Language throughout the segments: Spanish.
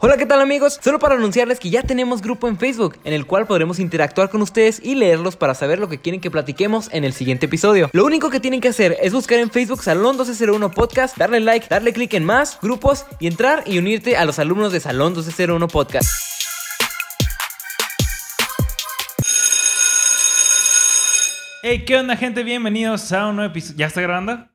Hola, ¿qué tal amigos? Solo para anunciarles que ya tenemos grupo en Facebook, en el cual podremos interactuar con ustedes y leerlos para saber lo que quieren que platiquemos en el siguiente episodio. Lo único que tienen que hacer es buscar en Facebook Salón 1201 Podcast, darle like, darle clic en más, grupos y entrar y unirte a los alumnos de Salón 1201 Podcast. Hey, ¿qué onda, gente? Bienvenidos a un nuevo episodio. ¿Ya está grabando?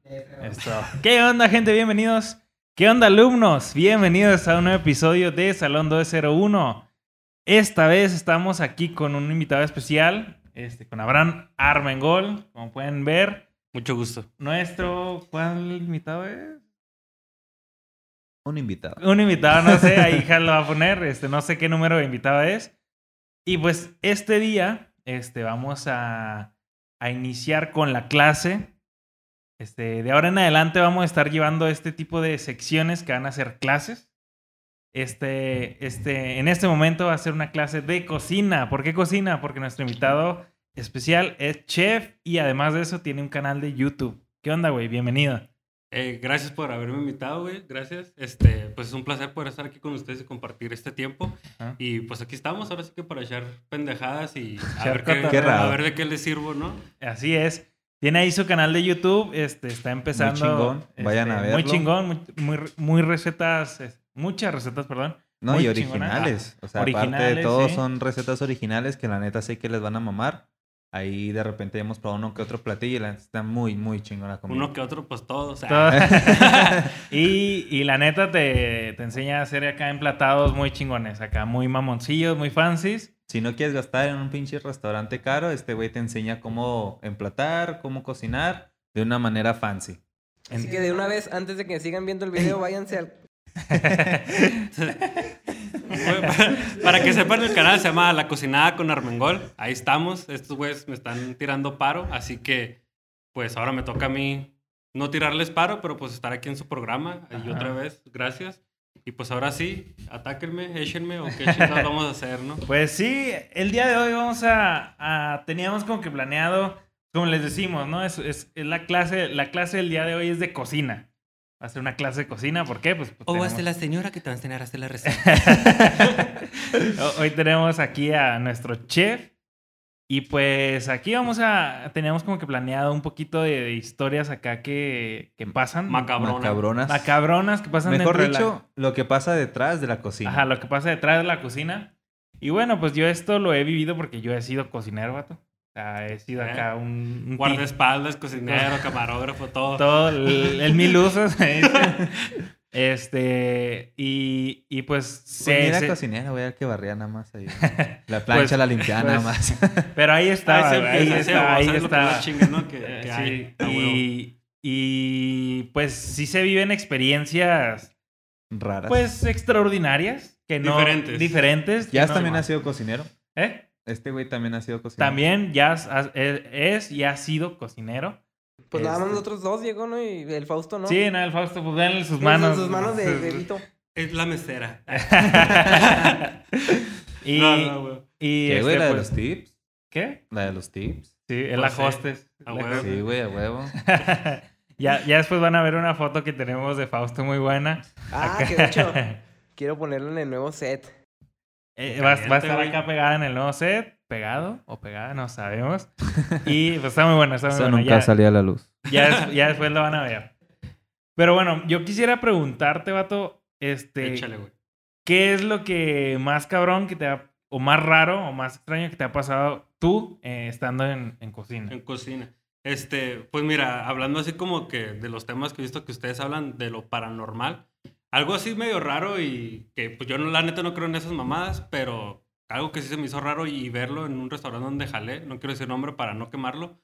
Esto. ¿Qué onda, gente? Bienvenidos. ¿Qué onda, alumnos? Bienvenidos a un nuevo episodio de Salón 201. Esta vez estamos aquí con un invitado especial, este, con Abraham Armengol, como pueden ver. Mucho gusto. Nuestro, ¿cuál invitado es? Un invitado. Un invitado, no sé, ahí ya lo va a poner, este, no sé qué número de invitado es. Y pues este día, este, vamos a, a iniciar con la clase. Este, de ahora en adelante vamos a estar llevando este tipo de secciones que van a ser clases. Este, este, en este momento va a ser una clase de cocina. ¿Por qué cocina? Porque nuestro invitado especial es chef y además de eso tiene un canal de YouTube. ¿Qué onda, güey? Bienvenido. Eh, gracias por haberme invitado, güey. Gracias. Este, pues es un placer poder estar aquí con ustedes y compartir este tiempo. Y pues aquí estamos, ahora sí que para echar pendejadas y a, ver, qué, a ver de qué les sirvo, ¿no? Así es. Tiene ahí su canal de YouTube, este, está empezando. chingón, vayan a este, verlo. Muy chingón, muy, muy, muy recetas, es- muchas recetas, perdón. No, Muy y chingona. originales. O sea, aparte de todo, sí. son recetas originales que la neta sé que les van a mamar. Ahí de repente hemos probado uno que otro platillo y la neta está muy, muy chingona comida. Uno que otro, pues todos. Todo- y, y la neta te, te enseña a hacer acá emplatados muy chingones, acá muy mamoncillos, muy fancies. Si no quieres gastar en un pinche restaurante caro, este güey te enseña cómo emplatar, cómo cocinar de una manera fancy. Así que de una vez, antes de que sigan viendo el video, váyanse al... Para, para que sepan, el canal se llama La Cocinada con Armengol. Ahí estamos. Estos güeyes me están tirando paro, así que pues ahora me toca a mí no tirarles paro, pero pues estar aquí en su programa. Y otra vez, gracias. Y pues ahora sí, atáquenme, échenme o qué chingados vamos a hacer, ¿no? Pues sí, el día de hoy vamos a, a- teníamos como que planeado, como les decimos, ¿no? Es, es- es la clase, la clase del día de hoy es de cocina. Va a ser una clase de cocina, ¿por qué? Pues, pues O tenemos- hasta la señora que te va a enseñar a hacer la receta. Ho- Hoy tenemos aquí a nuestro chef. Y pues aquí vamos a. Teníamos como que planeado un poquito de, de historias acá que, que pasan. Macabrona. Macabronas. Macabronas que pasan Mejor dentro de la- dicho, lo que pasa detrás de la cocina. Ajá, lo que pasa detrás de la cocina. Y bueno, pues yo esto lo he vivido porque yo he sido cocinero, vato. O sea, he sido ¿Eh? acá un. un Guardaespaldas, cocinero, camarógrafo, todo. todo el, el mil usos. este. Y, y pues. Pues se- mira se- cocinera, güey, que barría nada más ahí. La plancha Pues- la limpiaba nada pues- más. pero ahí está, Ahí ahí a ahí más chingue, ¿no? Que- que sí, hay, a huevo. y, y pues sí se viven experiencias Raras. pues extraordinarias que no Diferentes. diferentes Jazz no- también ha sido cocinero. ¿Eh? Este güey también ha sido cocinero. también Jazz es, es y ha sido cocinero Pues nada más Este. nosotros dos, Diego, ¿no? Y el Fausto, ¿no? sí no el Fausto pues denle sus Sus manos Sus manos de bebito. Es la mesera. y No, no, güey. y ¿Qué, güey? este, La de pues, los tips. ¿qué? La de los tips. sí el Pues sí, hostes a La huevo. Sí, güey, a huevo. ya, ya después van a ver una foto que tenemos de Fausto muy buena. Ah, Acá. que de hecho, quiero ponerlo en el nuevo set. Eh, va, va a estar acá pegada en el nuevo set. Pegado o pegada, no sabemos. Y pues está muy buena, está muy Eso buena. nunca Ya, salía a la luz. ya, des- ya después lo van a ver. Pero bueno, yo quisiera preguntarte, vato, este, Échale, güey. ¿qué es lo que más cabrón que te ha, o más raro o más extraño que te ha pasado tú eh, estando en, en cocina? En cocina. Este, pues mira, hablando así como que de los temas que he visto que ustedes hablan de lo paranormal, algo así medio raro y que pues yo no, la neta no creo en esas mamadas, pero algo que sí se me hizo raro y verlo en un restaurante donde jalé, no quiero decir nombre para no quemarlo,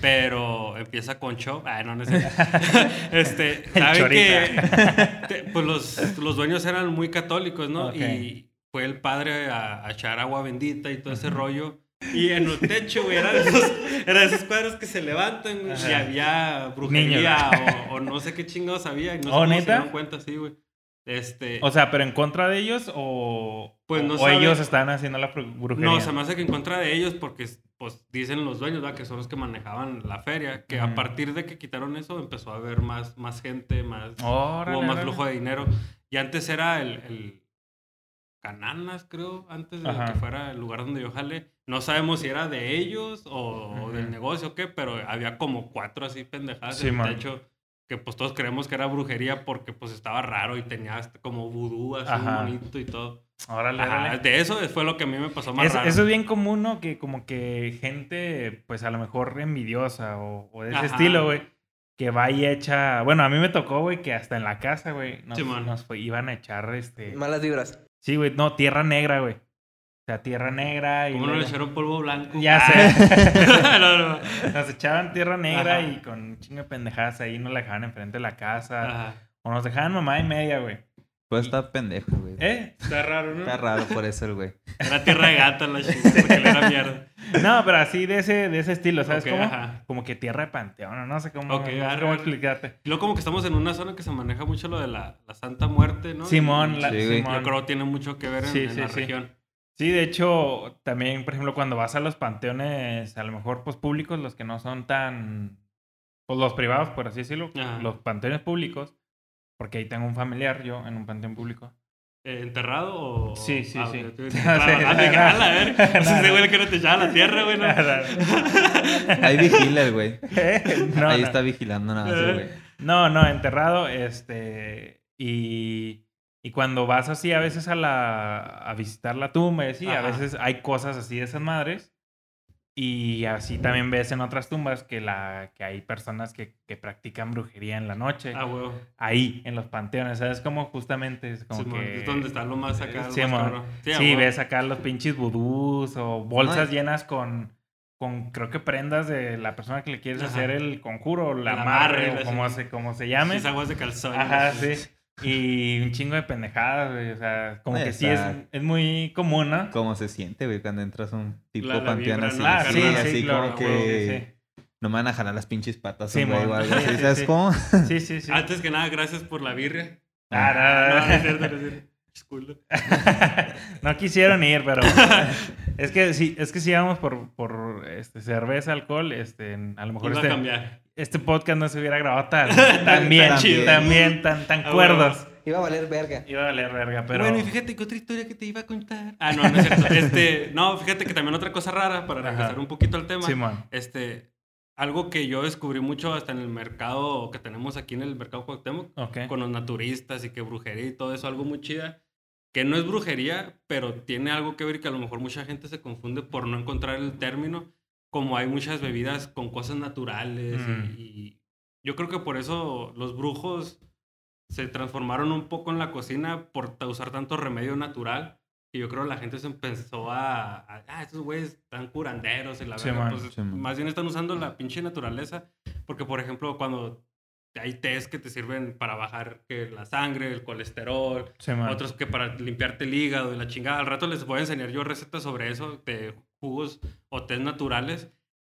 pero empieza con show. Ay, no, no es cierto. Este, saben que te- pues los, los dueños eran muy católicos, ¿no? Ok. Y fue el padre a, a echar agua bendita y todo ese rollo. Y en el techo, güey, eran esos, eran esos cuadros que se levantan, güey, y había brujería Niños. o, o no sé qué chingados había. Y no sé ¿Oh, se dieron cuenta, sí, güey. Este, O sea, pero en contra de ellos o, Pues no o sabe. ellos están haciendo la bru- brujería. no, se me hace que en contra de ellos porque, pues, dicen los dueños, ¿verdad? Que son los que manejaban la feria. Que a partir de que quitaron eso, empezó a haber más, más gente, más... Órale, hubo más flujo de dinero. Y antes era el, el- Cananas, creo, antes de Ajá. que fuera el lugar donde yo jale. No sabemos si era de ellos o Ujú. del negocio o qué, pero había como cuatro así pendejadas Sí, en el techo que pues todos creemos que era brujería porque pues estaba raro y tenía hasta como vudú así Ajá. bonito y todo. Órale, Ajá, órale. de eso fue lo que a mí me pasó más Es- raro. eso es bien común, ¿no? Que como que gente, pues a lo mejor envidiosa o, o de ese Ajá. estilo, güey, que va y echa... Bueno, a mí me tocó, güey, que hasta en la casa, güey, nos, nos fue- iban a echar, este... Malas vibras. Sí, güey, no, tierra negra, güey. Sea, tierra negra y... ¿Cómo no le echaron polvo blanco? Ya Ah. sé. no, no. Nos echaban tierra negra Ajá. y con un chingo de pendejadas ahí nos la dejaban enfrente de la casa. Ajá. O nos dejaban mamá y media, güey. Pues está pendejo, güey. ¿Eh? Está raro, ¿no? Está raro por eso el güey. Era tierra de gata la chingada porque le era mierda. No, pero así de ese, de ese estilo, ¿sabes Ok, cómo? ajá. Como que tierra de panteón, no sé cómo, no sé cómo explicarte. Y luego como que estamos en una zona que se maneja mucho lo de la, la Santa Muerte, ¿no? Simón, la, Sí. Simón. Yo creo que tiene mucho que ver en, Sí, en sí, la sí. región. Sí, de hecho, también, por ejemplo, cuando vas a los panteones, a lo mejor, pues, públicos, los que no son tan... Pues, los privados, por así decirlo. Ajá. Los panteones públicos. Porque ahí tengo un familiar, yo, en un panteón público. Eh, ¿Enterrado o...? Sí, sí, Ah, sí. Claro, ah, nada. "A ver. Ese güey que no te echaba la tierra, güey. ¿no? Ahí vigila el güey. no, Ahí no. está vigilando nada más güey. No, no, enterrado, este, y, y cuando vas así a veces a la, a visitar la tumba y así, a Ajá. veces hay cosas así de esas madres, y así también ves en otras tumbas que, la, que hay personas que, que practican brujería en la noche, Ah, huevo. ahí, en los panteones, ¿sabes? Como justamente es como Simón, que... Es donde está lo más acá. lo Sí, más. Sí, a Sí, ves acá los pinches vudús o bolsas No, y- llenas con, con, creo que prendas de la persona que le quieres Ajá. hacer el conjuro, el El amarre, o como sí. se, como se llame. Esas aguas de calzón. Ajá, sí. Y un chingo de pendejadas, güey. O sea, como que sí es, es muy común, ¿no? ¿Cómo se siente, güey, cuando entras a un tipo La- la panteón vibra, así? Ah, Sí, sí, sí, así claro, como que no me van a jalar las pinches patas, Sí, güey, o algo Sí, así. sí, ¿Sabes sí. cómo? Sí, sí, sí. Antes que nada, gracias por la birria. Ah, no, no, No, no. no no quisieron ir, pero es que sí, es que si íbamos por, por este, cerveza, alcohol, este, a lo mejor Iba a este, cambiar. Este podcast no se hubiera grabado tan, tan bien, Tan chido, tan bien, tan, tan Ah, cuerdos. Iba a valer verga. Iba a valer verga, pero... Bueno, y fíjate que otra historia que te iba a contar. Ah, no, no es cierto. Este, no, fíjate que también otra cosa rara, para Ajá. regresar un poquito al tema. Simón. Este, algo que yo descubrí mucho hasta en el mercado que tenemos aquí en el mercado Cuauhtémoc, Ok. con los naturistas y que brujería y todo eso, algo muy chida. Que no es brujería, pero tiene algo que ver y que a lo mejor mucha gente se confunde por no encontrar el término. Como hay muchas bebidas con cosas naturales y- Mm. y, yo creo que por eso los brujos se transformaron un poco en la cocina por usar tanto remedio natural. Y yo creo que la gente se empezó a... a, ah, estos güeyes están curanderos y la Sí, verdad, man. pues, Sí, más bien están usando la pinche naturaleza. Porque, por ejemplo, cuando hay test que te sirven para bajar que la sangre, el colesterol, Simón. otros que para limpiarte el hígado y la chingada. Al rato les voy a enseñar yo recetas sobre eso, de jugos o test naturales.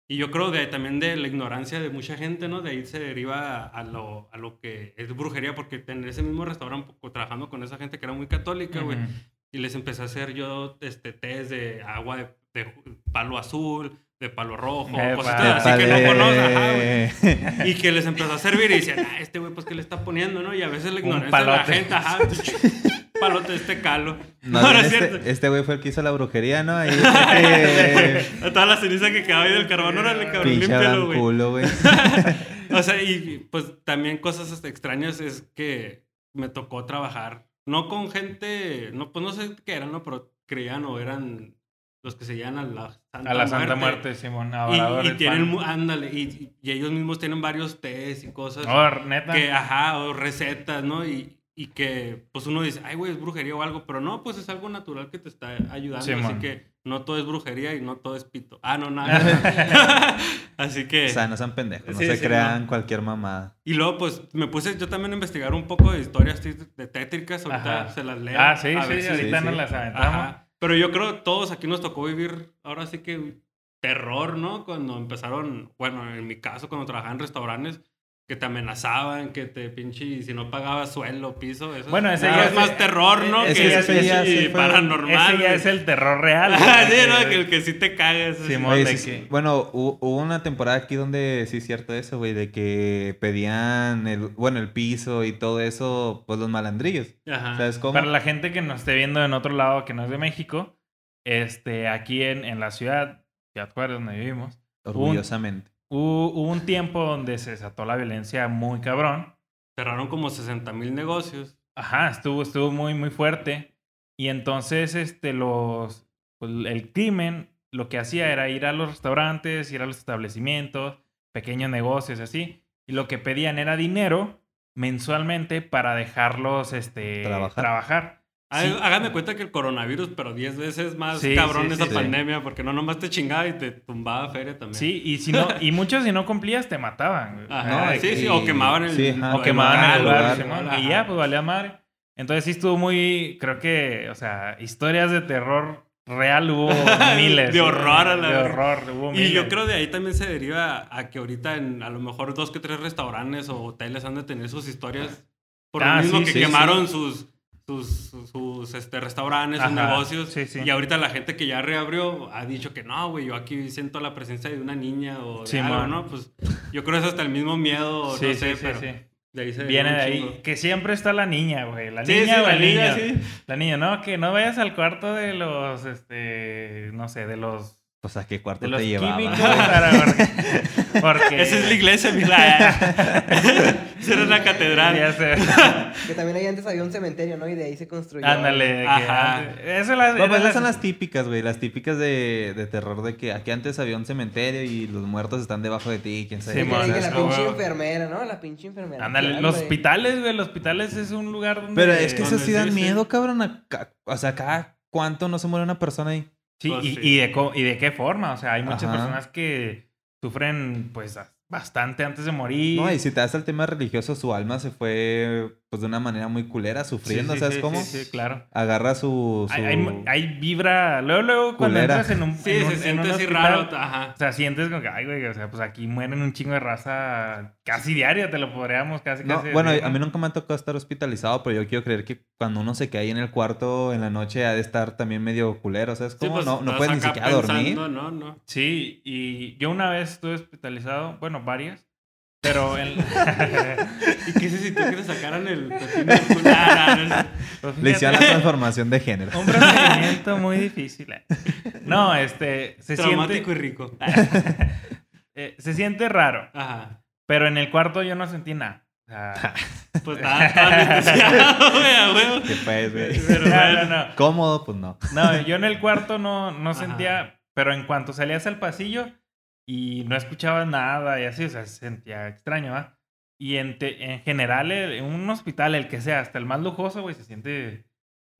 Y yo creo de, también de la ignorancia de mucha gente, ¿no? De ahí se deriva a lo, a lo que es brujería, porque en ese mismo restaurante, trabajando con esa gente que era muy católica, güey, Ujú. y les empecé a hacer yo este, test de agua de, de palo azul, de palo rojo, Epa. cositas así que no conozco, ajá, güey. Y que les empezó a servir y decían, ah, este güey, pues, ¿qué le está poniendo, no? Y a veces la ignorancia de la gente, ajá, palote de este calo. No, no bien es este, cierto. este güey fue el que hizo la brujería, ¿no? Ahí, eh, toda la ceniza que quedaba ahí del carbón, órale, cabrón, límpialo, güey. culo, güey. O sea, y pues también cosas hasta extrañas es que me tocó trabajar, no con gente, no, pues no sé qué eran, ¿no? Pero creían o eran los que se llaman a la Santa A la Santa Muerte, Simón. Y- Y, tienen, mu- ándale, y, y ellos mismos tienen varios test y cosas. Oh, neta. que, ajá, o recetas, ¿no? Y, y que, pues uno dice, ay, güey, es brujería o algo, pero no, pues es algo natural que te está ayudando. Sí, así man. que no todo es brujería y no todo es pito. Ah, no, nada. así que. O sea, no sean pendejos, no Sí, se sí, crean no. cualquier mamada. Y luego, pues, me puse yo también a investigar un poco de historias de tétricas. Ahorita Ajá. se las leo. Ah, sí, a sí, ahorita sí. las aventamos. Ajá. Pero yo creo que todos aquí nos tocó vivir, ahora sí que terror, ¿no? Cuando empezaron, bueno, en mi caso, cuando trabajaba en restaurantes, que te amenazaban, que te pinche, y si no pagabas suelo, piso, eso Bueno, ese ya es es- más terror, ¿no? ese que ese fue- paranormal. Ese ya es el terror real. Sí, no, que el que sí te cagas. sí, que- sí. Bueno, hubo, una temporada aquí donde sí es cierto eso, güey, de que pedían el, bueno, el piso y todo eso, pues los malandrillos. Ajá. ¿Sabes cómo? Para la gente que nos esté viendo en otro lado que no es de México, este, aquí en, en la ciudad, Ciudad Juárez, donde vivimos, Orgullosamente. Hubo un tiempo donde se desató la violencia muy cabrón. Cerraron como 60 mil negocios. Ajá, estuvo, estuvo muy, muy fuerte. Y entonces, este, los, pues, el crimen lo que hacía era ir a los restaurantes, ir a los establecimientos, pequeños negocios, así. Y lo que pedían era dinero mensualmente para dejarlos, este, Trabajar. trabajar. Sí. Hágame cuenta que el coronavirus, pero 10 veces más Sí, cabrón sí, esa sí, sí. pandemia, porque no nomás te chingaba y te tumbaba feria también. Sí, y si no, y muchos si no cumplías te mataban. Ajá, No, sí, sí, o quemaban el, sí, ajá. O el quemaban el lugar, y ya, pues valía madre. Entonces sí estuvo muy, creo que, o sea, historias de terror real hubo miles. De horror a la De horror, hubo miles. Y yo creo de ahí también se deriva a que ahorita en a lo mejor dos que tres restaurantes o hoteles han de tener sus historias. Por Ah, lo mismo sí, que sí, quemaron sus sus, sus, sus, este, restaurantes, sus negocios. sí, sí. Y ahorita la gente que ya reabrió ha dicho que no, güey, yo aquí siento la presencia de una niña o de Sí, algo. ¿no? Pues yo creo que es hasta el mismo miedo, no sé, pero sí. de ahí se Viene de ahí. chingo. Que siempre está la niña, güey. La Sí, niña sí, o la el niña, niño. sí. La niña, no, que no vayas al cuarto de los, este, no sé, de los... Pues a qué cuarto te llevaba. porque, Esa es la iglesia, mira. Esa era una catedral. Ya sé. Que también ahí antes había un cementerio, ¿no? Y de ahí se construyó. Ándale. que Ajá. Eso la, No, pues esas son las típicas, güey. Las típicas de, de terror de que aquí antes había un cementerio y los muertos están debajo de ti, quién sabe. Sí, que, la como- pinche enfermera, ¿no? La pinche enfermera. Ándale, los hospitales, güey, los hospitales es un lugar donde... Pero es que eso sí sí. miedo, cabrón. Acá- o sea, cada cuánto no se muere una persona ahí. Sí, Pues y, sí. y de co- y de qué forma, o sea, hay muchas Ajá. personas que sufren, pues, bastante antes de morir. No, y si te das al tema religioso, su alma se fue pues de una manera muy culera, Sí, sufriendo, sí, ¿sabes sí, cómo? Sí, sí, claro. Agarra su... su... Hay, hay- hay vibra, luego, luego, cuando Culera. entras en un, Sí, en un- se en siente así raro. Ajá. O sea, sientes como que, ay, güey, o sea, pues aquí mueren un chingo de raza casi diaria, te lo podríamos casi, No, casi bueno, decir, a mí nunca me ha tocado estar hospitalizado, pero yo quiero creer que cuando uno se cae en el cuarto en la noche ha de estar también medio culero, ¿sabes Sí, cómo? pues, no, no puedes ni siquiera dormir. pensando, No, no. Sí, y yo una vez estuve hospitalizado, bueno, varias, pero en... ¿Y qué sé si tú quieres sacaran el pues, Le hicieron la transformación de género. Un procedimiento muy difícil. eh. No, este, se Traumático siente, y rico. eh, se siente raro, Ajá. Pero en el cuarto yo no sentí nada. Sea, Pues estaba estaba güey, a huevo. ¿Qué pues. Cómodo, pues no. No, yo en el cuarto no, no Ajá. sentía, pero en cuanto salías al pasillo y no escuchabas nada y así, o sea, se sentía extraño, ¿va? Y en, te- en general, en un hospital, el que sea, hasta el más lujoso, güey, se siente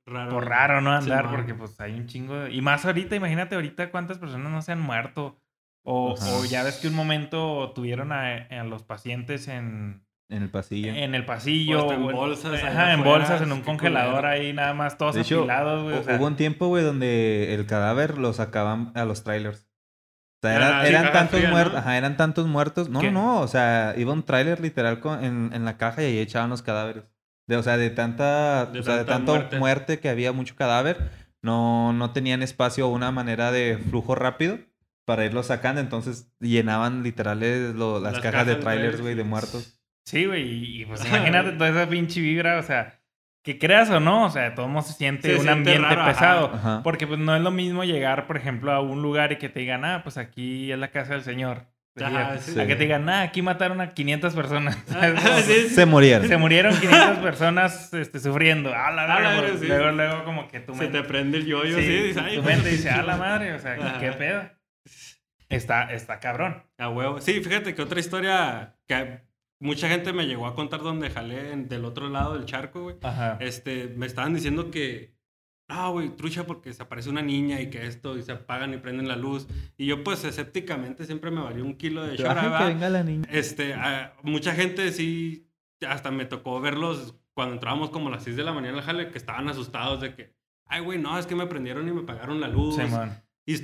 Raro. por raro, ¿no? Andar, porque pues hay un chingo de... Y más ahorita, imagínate ahorita cuántas personas no se han muerto. O, ya ves que un momento tuvieron a, a los pacientes en, En el pasillo. en el pasillo. O en bolsas Ajá, en afuera, bolsas, en un congelador culero. ahí, nada más todos De hecho, apilados, güey. o hu- sea, hubo un tiempo, güey, donde el cadáver lo sacaban a los trailers. O sea, eran, Ah, eran tantos fría, ¿no? muertos. Ajá, eran tantos muertos. No, ¿Qué? no, no. O sea, iba un trailer literal con- en, en la caja y ahí echaban los cadáveres. De, o sea, de tanta. De o sea, de tanta tanto muerte. muerte. que había mucho cadáver. No, no tenían espacio o una manera de flujo rápido para irlo sacando. Entonces llenaban literales lo- las, Las cajas, cajas de trailers, güey, de muertos. Sí, güey, y, pues imagínate toda esa pinche vibra, o sea, que creas o no, o sea, de todos modos se siente Se un siente ambiente raro, ajá. pesado. Ajá. Porque pues no es lo mismo llegar, por ejemplo, a un lugar y que te digan, ah, pues aquí es la casa del señor. Ajá, a sí. que te digan, ah, aquí mataron a 500 personas. Ah, sí. Se murieron. Se murieron 500 personas este, sufriendo. Ah, la A la pues, sí. Luego, luego, como que tu Se mente... te prende el yoyo, sí, sí. dices, "Ay, tu güey". mente dice, ah, la madre, o sea, Ajá. ¿qué pedo? Está, está cabrón. A huevo. Sí, fíjate que otra historia que mucha gente me llegó a contar donde jalé en- del otro lado del charco, güey. Ajá. Este, me estaban diciendo que, no, güey, trucha porque se aparece una niña y que esto, y se apagan y prenden la luz. Y yo, pues, escépticamente siempre me valió un kilo de Ay, que venga la niña. Este, a- mucha gente sí, hasta me tocó verlos cuando entrábamos como a las 6 de la mañana al jale, que estaban asustados de que, ay, güey, no, es que me prendieron y me pagaron la luz. Sí, man. Y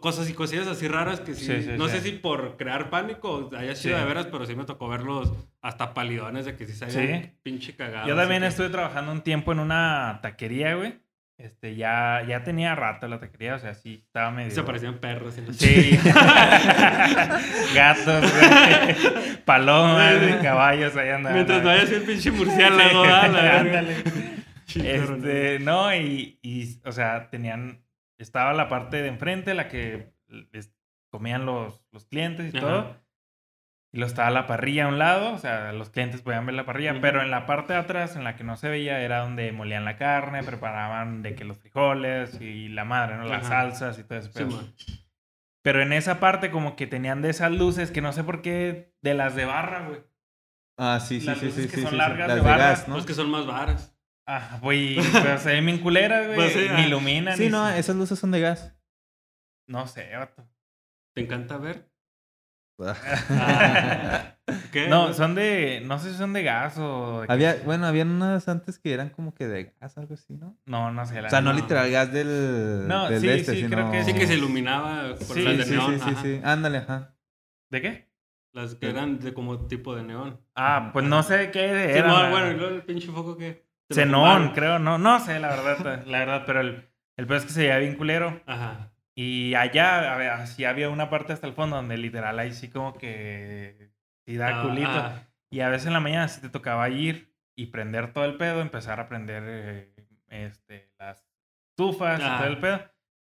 cosas y cosillas así raras que sí. Sí, sí, no sí. sé si por crear pánico haya sido de veras, pero sí me tocó verlos hasta palidones de que sí se habían pinche cagado. Yo también que- estuve trabajando un tiempo en una taquería, güey. Este, ya, ya tenía rato la taquería, o sea, sí, estaba medio... Se parecían perros. y la Sí. Gatos, güey. Palomas, caballos, ahí andaban. Mientras no haya sido el pinche murciélago, verga. Ándale. Este, no, y, y, o sea, tenían, estaba la parte de enfrente, la que les comían los, los clientes y Ajá. todo. Y luego estaba la parrilla a un lado, o sea, los clientes podían ver la parrilla, pero en la parte de atrás, en la que no se veía, era donde molían la carne, preparaban de que los frijoles y la madre, ¿no? Las Ajá. salsas y todo eso. Sí, pero en esa parte como que tenían de esas luces que no sé por qué, de las de barra, güey. Ah, sí, sí, Las sí, luces sí, que sí, son sí, sí. largas Las de de barra, gas, ¿no? Pues que son más varas. Ah, güey, pero se ven bien culeras, güey. Pues sí, ni ah. iluminan. Sí, ni no, se- esas luces son de gas. No sé, vato. ¿Te encanta ver? Ah. ¿Qué? No, son de. No sé si son de gas o. de Había, bueno, habían unas antes que eran como que de gas, algo así, ¿no? No, no sé. la O sea, no literal gas del, No, del sí, este, sí, sino... creo que Sí que se iluminaba por Sí, las Sí, de sí, neón. sí, sí, ajá. sí. Ándale, ajá. ¿De qué? Las que eran de como tipo de neón. Ah, pues no sé de qué Sí, era. no, bueno, y luego el pinche foco que. Zenón, creo. No, no sé, la verdad. La verdad, pero el, el peor es que se veía bien culero. Ajá. Y allá, a ver, sí había una parte hasta el fondo donde literal ahí sí como que. Sí da Ah, culito. ah. Y a veces en la mañana sí te tocaba ir y prender todo el pedo, empezar a prender eh, este, las estufas y Ah. todo el pedo.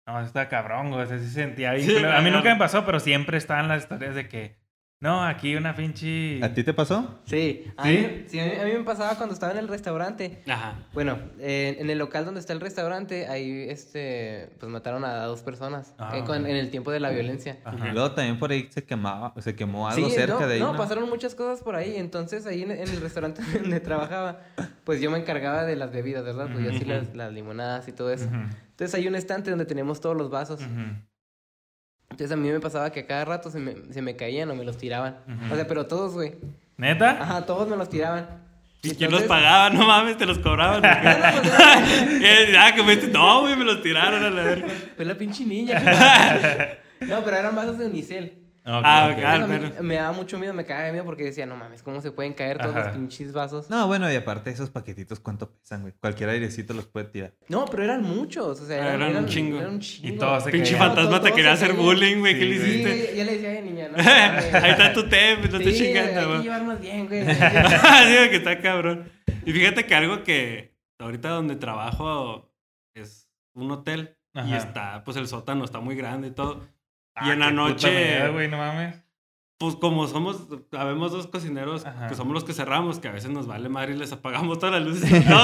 No, está cabrón. O sea, sí se sentía bien. Sí, culero. a mí nunca me pasó, pero siempre estaban las historias de que, no, aquí una pinche. ¿A ti te pasó? Sí, a, ¿Sí? Mí, sí, a mí- a mí me pasaba cuando estaba en el restaurante. Ajá. Bueno, eh, en el local donde está el restaurante, ahí este, pues mataron a dos personas Ah, eh, con- en el tiempo de la violencia. Ajá. Y luego también por ahí se quemaba, se quemó algo Sí, cerca no, de ahí, no, ¿no? pasaron muchas cosas por ahí. Entonces, ahí en, en el restaurante donde trabajaba, pues yo me encargaba de las bebidas, ¿verdad? Pues yo Ujú. sí las, las limonadas y todo eso. Entonces, hay un estante donde tenemos todos los vasos. Entonces, a mí me pasaba que a cada rato se me, se me caían o me los tiraban. Ujú. O sea, pero todos, güey. ¿Neta? Ajá, todos me los tiraban. ¿Y quién los Entonces- pagaba? No mames, te los cobraban. Eh, ah, que me no, güey, me los tiraron a la verga. Fue la pinche niña. no, pero eran vasos de unicel. Ah, ok. ok. Entonces, a mí pero- me daba mucho miedo, me cagaba de miedo porque decía, no mames, ¿cómo se pueden caer todos Ajá. los pinches vasos? No, bueno, y aparte esos paquetitos, ¿cuánto pesan, güey? Cualquier airecito los puede tirar. No, pero eran muchos, o sea, Ah, eran, eran un chingo. eran un chingo. Y todos se Pinche caían. fantasma No, te quería hacer caían. bullying, güey. ¿Qué Sí, le güey. Sí, hiciste? ya le decía, "Ay, niña, no. mames". Ahí está tu té, no te Sí, chingando, hay que güey. llevarnos bien, güey. Güey, que está cabrón. Y fíjate que algo que ahorita donde trabajo es un hotel y está, pues el sótano está muy grande y todo. Ah, y en la qué puta noche- güey, no mames. Pues como somos, habemos dos cocineros Ajá. que somos los que cerramos, que a veces nos vale madre y les apagamos todas las luces y todo.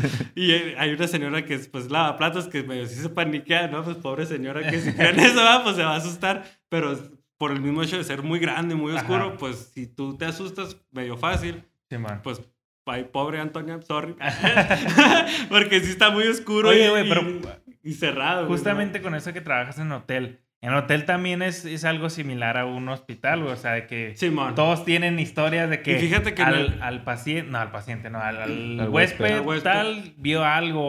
pues. y eh, hay una señora que es, pues lava platos que medio sí se paniquea, ¿no? Pues pobre señora que si cree en eso, va, pues se va a asustar. Pero por el mismo hecho de ser muy grande, muy oscuro, Ajá. pues si tú te asustas medio fácil, Sí, pues ay, pobre Antonia, sorry. Porque sí está muy oscuro Oye, y, güey, pero y- y cerrado. Justamente con eso que trabajas en hotel. En hotel también es, es algo similar a un hospital, güey. O sea, de que ¿no? Simón. todos tienen historias de que, Y fíjate que al, el- al paciente, no, al paciente, no, al, al Al huésped, huésped. Al huésped. tal vio algo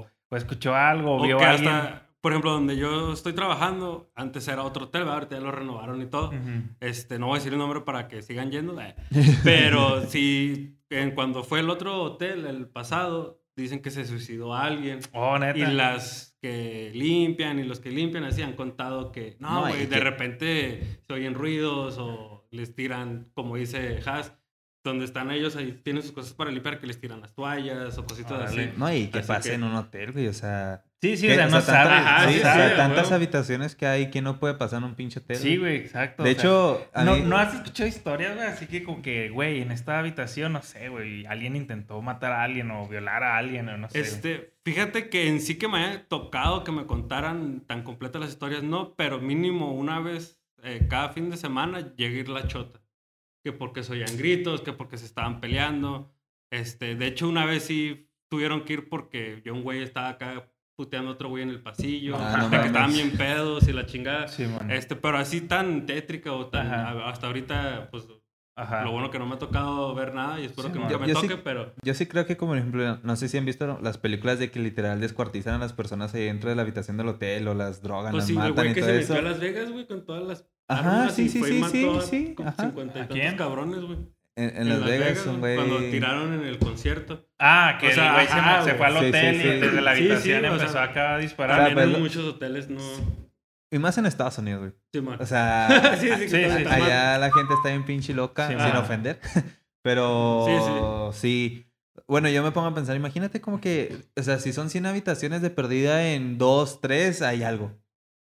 o, escuchó algo o vio que alguien. hasta, por ejemplo, donde yo estoy trabajando, antes era otro hotel, ¿verdad? ahorita ya lo renovaron y todo. Ujú. Este, no voy a decir el nombre para que sigan yendo, eh. pero sí, en cuando fue el otro hotel, el pasado, dicen que se suicidó alguien. Oh, neta. Y las que limpian y los que limpian así han contado que, no, güey, de que- repente se oyen ruidos o les tiran, como dice Has, donde están ellos, ahí tienen sus cosas para limpiar, que les tiran las toallas o cositas Órale. así. No, y que Así pase que- en un hotel, güey, o sea... Sí, sí, o sea, no tanta- sabes. ajá, sí, sí, o sea, sí, tantas huevo. habitaciones que hay que no puede pasar un pinche hotel. Sí, güey, exacto. De o sea, hecho, a no, mí- no has escuchado historias, güey, así que como que, güey, en esta habitación, no sé, güey, alguien intentó matar a alguien o violar a alguien o no sé. güey. Este, fíjate que en sí que me haya tocado que me contaran tan completas las historias, no, pero mínimo una vez eh, cada fin de semana llega a ir la chota. Que porque se oían gritos, que porque se estaban peleando. Este, de hecho, una vez sí tuvieron que ir porque yo un güey estaba acá puteando a otro güey en el pasillo, Ah, no que estaban bien pedos y la chingada. Sí. Este, pero así tan tétrica o tan Ajá. hasta ahorita, pues Ajá. Lo bueno que no me ha tocado ver nada y espero Sí, que no. nunca Yo- me yo sí- toque, pero... Yo sí creo que, como ejemplo, no sé si han visto las películas de que literal descuartizan a las personas ahí dentro de la habitación del hotel o las drogan, Pues las sí, el matan güey y que todo se eso. metió a Las Vegas, güey, con todas las Ajá, armas sí, y sí, fue y sí, mató sí, sí, ajá. 50 y ¿A tantos quién? cabrones, güey. En, en Las Vegas, un güey. Cuando tiraron en el concierto. Ah, que O sea, el güey se- ajá, se, fue al. Sí, hotel sí, sí. y desde la Sí, sí, habitación o empezó sea, acá a disparar. Pues, en lo- muchos hoteles no... Y más en Estados Unidos, güey. Sí, man. O sea, sí, sí, Sí, que sí. está mal. allá la gente está bien pinche loca, Sí, sin ofender. Pero sí, Bueno, yo me pongo a pensar, imagínate como que, o sea, si son 100 habitaciones de perdida en 2, 3, hay algo.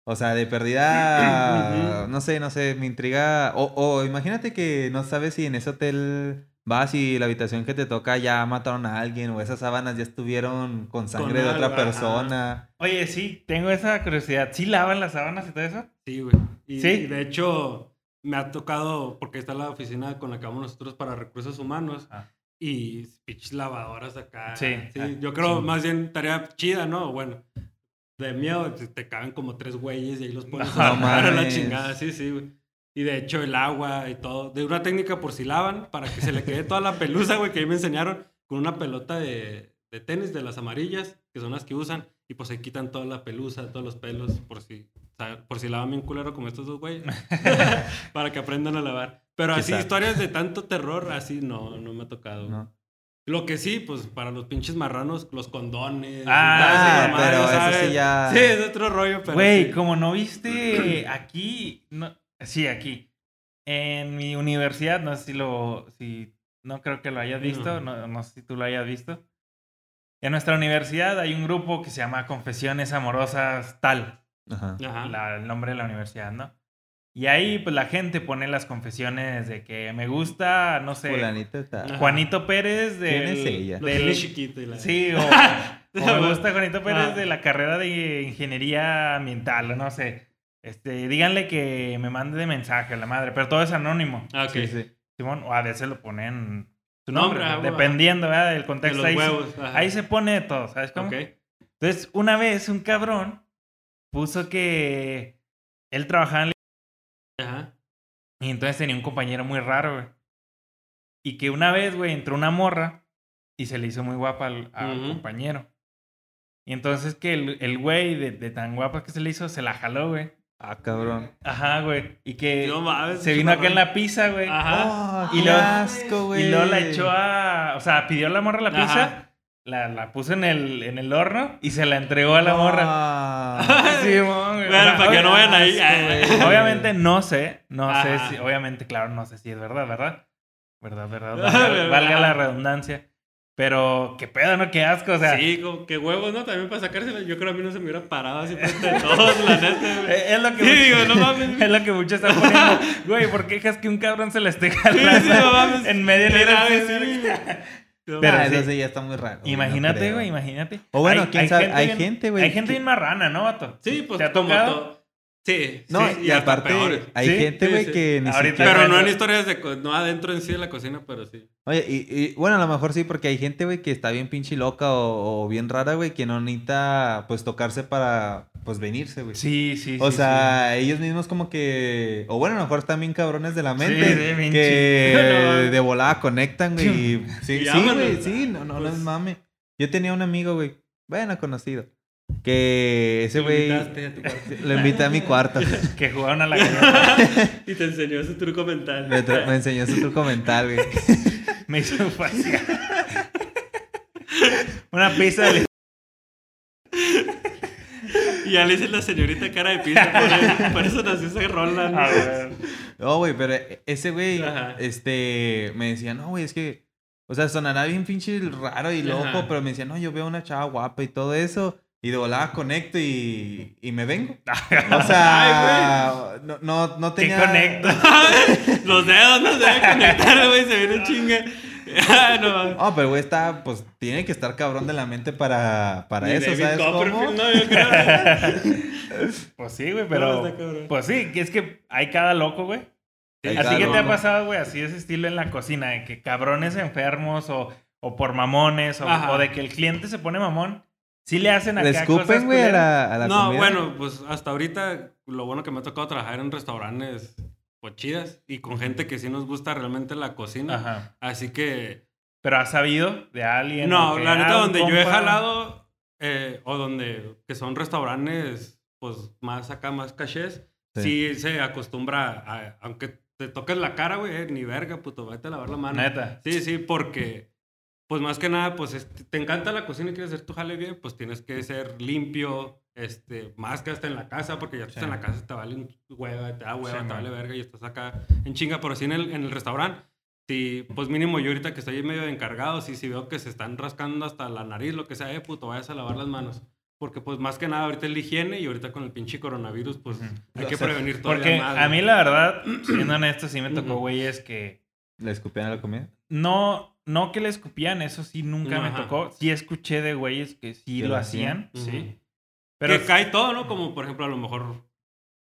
O sea, de perdida, no sé, no sé, me intriga. O, o imagínate que no sabes si en ese hotel vas y la habitación que te toca ya mataron a alguien o esas sábanas ya estuvieron con sangre de otra persona. Oye, sí, tengo esa curiosidad. ¿Sí lavan las sábanas y todo eso? Sí, güey. Y, ¿Sí? y de hecho, me ha tocado, porque está la oficina con la que vamos nosotros para recursos humanos, Ah. y pinches lavadoras acá. Sí. Yo creo sí. más bien tarea chida, ¿no? Bueno, de miedo, te, caben como tres güeyes y ahí los pones No a lavar a la chingada. Sí, sí, güey. Y de hecho, el agua y todo. De una técnica por si lavan, para que se le quede toda la pelusa, güey, que ahí me enseñaron, con una pelota de, de tenis de las amarillas, que son las que usan, y pues se quitan toda la pelusa, todos los pelos, por si, por si lavan bien culero como estos dos güeyes, para que aprendan a lavar. Pero así, historias de tanto terror, así no, no me ha tocado. ¿no? Lo que sí, pues para los pinches marranos, los condones. Ah, mamadas, pero eso ¿sabes? sí ya- Sí, es otro rollo, pero. Güey, sí. como no viste aquí, no, sí, aquí. En mi universidad, no sé si lo, si, no creo que lo hayas visto, no, no sé si tú lo hayas visto. En nuestra universidad hay un grupo que se llama Confesiones Amorosas Tal, Ajá. Ajá. la- el nombre de la universidad, ¿no? Y ahí, pues la gente pone las confesiones de que me gusta, no sé, está. Juanito Pérez del, ¿Quién es ella? Del- chiquito y la... Sí, o, o me gusta Juanito Pérez Ah. de la carrera de ingeniería ambiental, o no sé. Este, díganle que me mande de mensaje a la madre, pero todo es anónimo. Ah, ok. Sí, sí. Simón, o a veces lo ponen su Nombre, nombre, ah, dependiendo ¿verdad? del De contexto. los ahí, se- huevos. ajá. ahí se pone de todo, ¿sabes cómo? Ok. Entonces, una vez un cabrón puso que él trabajaba en la- Ajá. y entonces tenía un compañero muy raro, güey. Y que una vez, güey, entró una morra y se le hizo muy guapa al, compañero. Y entonces que el, el güey de, de tan guapa que se le hizo, se la jaló, güey. Ah, cabrón. Ajá, güey. Y que No mames, se vino acá en la pizza, güey. Ajá. Oh, Y qué luego- asco, güey. Y luego la echó a. O sea, pidió a la morra la pizza, Ajá. la, la puso en el, en el horno y se la entregó a la morra. Sí, güey. Bueno, para que no vayan ahí. Obviamente no sé, no sé si, obviamente, claro, no sé si es verdad, ¿verdad? Verdad, verdad, valga, valga la redundancia. Pero, qué pedo, ¿no? Qué asco, o sea. Sí, que huevos, ¿no? También para sacársela. Yo creo que a mí no se me hubiera parado así frente de todos, la neta. Es lo que Sí, digo, no mames. Es lo que muchos están poniendo. Güey, ¿por qué dejas que un cabrón se la esté jalando Sí, sí, no mames. en medio Qué de la Pero Ah, sí. eso sí ya está muy raro. güey, no Imagínate, güey, imagínate. O bueno, quién sabe, hay bien- gente, güey, Hay gente bien marrana, ¿no, vato? Sí, pues ¿Te ha todo. Sí, No, sí, y, hasta aparte, peores. hay Sí, gente, güey, sí. que ni Ahorita- siquiera... Pero no en historias de... co- No adentro en sí de la cocina, pero sí. Oye, y, y, bueno, a lo mejor sí, porque hay gente, güey, que está bien pinche loca o, o bien rara, güey, que no necesita, pues, tocarse para, pues, venirse, güey. Sí, sí, O sí, sea, ellos mismos como que... O bueno, a lo mejor están bien cabrones de la mente. sí, bien que de volada conectan, güey. y- Sí, Y sí, güey, sí. No, no, no Pues- es mame. Yo tenía un amigo, güey. Bueno, conocido. Que ese güey... Lo invité a mi cuarto. Que jugaron a la cañona. y te enseñó su truco mental. Me, tra- me enseñó su truco mental, güey. Me hizo fascia. Una pizza de... Y ya le hice la señorita cara de pizza. Por eso, por eso nació esa rola. ¿no? A ver. No, güey, pero ese güey, Ajá. este, me decía, no, güey, es que, o sea, sonará bien pinche raro y loco, Ajá. pero me decía, no, yo veo una chava guapa y todo eso, y de volada conecto y, y me vengo. O sea, no, no, no ¿Qué tenía... conecto? Los dedos no se deben conectar, güey. Se viene chinga. No. Pero güey está, pues, tiene que estar cabrón de la mente para, para eso, David ¿sabes cómo? No, yo creo. Pues sí, güey, pero... Pues sí, que es que hay cada loco, güey. Hay ¿A cada ti qué te ha pasado, güey? Así de ese estilo en la cocina, de que cabrones enfermos o, o por mamones o de que el cliente se pone mamón. Sí le hacen acá Le cosas escupen, güey, a la, a la No, comida. bueno, pues hasta ahorita lo bueno que me ha tocado trabajar en restaurantes, pues chidas y con gente que sí nos gusta realmente la cocina. Ajá. Así que... ¿Pero has sabido de alguien? No, la neta, donde yo he compa? jalado, eh, o donde, que son restaurantes, pues, más acá, más cachés, Sí. sí, se acostumbra a, aunque te toques la cara, güey, ni verga, puto, vete a lavar la mano. Neta. Sí, sí, porque, pues, más que nada, pues, este, te encanta la cocina y quieres hacer tu jale bien, pues, tienes que ser limpio, este, más que hasta en la casa, porque ya Sí. estás en la casa, te vale un hueva, te da hueva, Sí, te vale verga y estás acá en chinga, pero sí en el, en el restaurante. Sí, pues mínimo yo ahorita que estoy medio encargado, sí, si veo que se están rascando hasta la nariz, lo que sea, eh, puto, vayas a lavar las manos. Porque pues más que nada ahorita es la higiene y ahorita con el pinche coronavirus, pues hay O que sea, prevenir todavía Porque más, a güey. mí la verdad, siendo honesto, sí me tocó Ujú. güeyes que ¿Le escupían a la comida? no, no que le escupían, eso sí nunca me Ajá. tocó. Sí escuché de güeyes que sí Que lo hacían, sí. Pero que cae todo, ¿no? Como por ejemplo, a lo mejor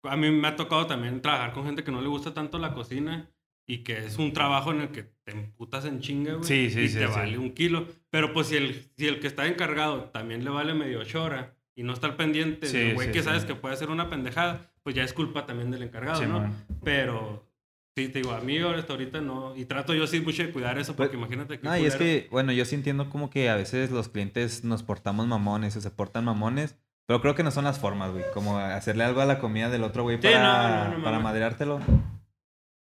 a mí me ha tocado también trabajar con gente que no le gusta tanto la cocina y que es un trabajo en el que te emputas en chinga, güey. Sí, sí, y sí, te vale un kilo. Pero pues si el, si el que está encargado también le vale medio chora y no está al pendiente del güey que sabes que puede hacer una pendejada, pues ya es culpa también del encargado, ¿no? Pero sí, te digo, a mí ahora hasta ahorita no. Y trato yo sí mucho de cuidar eso porque Pues, imagínate que. No, y es que, bueno, yo sí entiendo como que a veces los clientes nos portamos mamones o se portan mamones, pero creo que no son las formas, güey. Como hacerle algo a la comida del otro güey Sí, para, no, no, no, para madreártelo.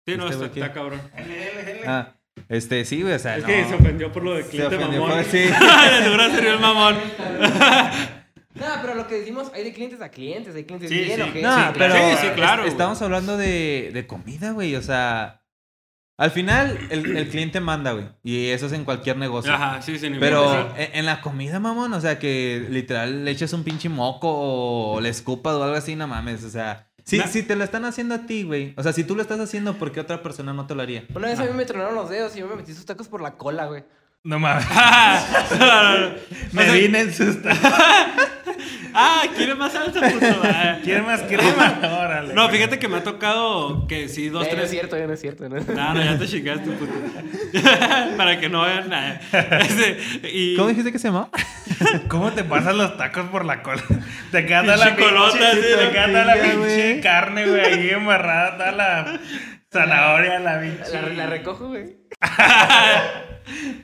Sí, no, este está, está cabrón. Ah, este, sí, güey, o sea, Es no. que se ofendió por lo de Se cliente ofendió mamón. por- sí. De seguro sería el mamón. No, pero lo que decimos, hay de clientes a clientes, hay clientes Sí, bien sí. o qué. No, Sí, pero sí, sí, claro, es- estamos hablando de, de comida, güey. O sea, al final el, el cliente manda, güey. Y eso es en cualquier negocio. Ajá, sí, sí. ni Pero modo, sí. en, en la comida, mamón, o sea, que literal le eches un pinche moco o le escupas o algo así, no mames. O sea, si, Na- si te lo están haciendo a ti, güey. O sea, si tú lo estás haciendo, ¿por qué otra persona no te lo haría? Una vez a mí me tronaron los dedos y yo me metí sus tacos por la cola, güey. No mames. Me sea- vine en susto. ah, ¿quiere más salsa, puto? Ah. ¿Quieres más crema? Órale. No, fíjate que me ha tocado que sí, dos, Ya, no es tres. cierto, ya no es cierto. ¿no? No, no, ya te chingaste, puto. Para que no vean nada. Este, y... ¿Cómo dijiste que se llamaba? ¿Cómo te pasas los tacos por la cola? Te queda toda la Pinche colota, pinche, sí, te queda toda la pinche carne, güey, ahí embarrada, toda la zanahoria, la pinche. La, la recojo, güey.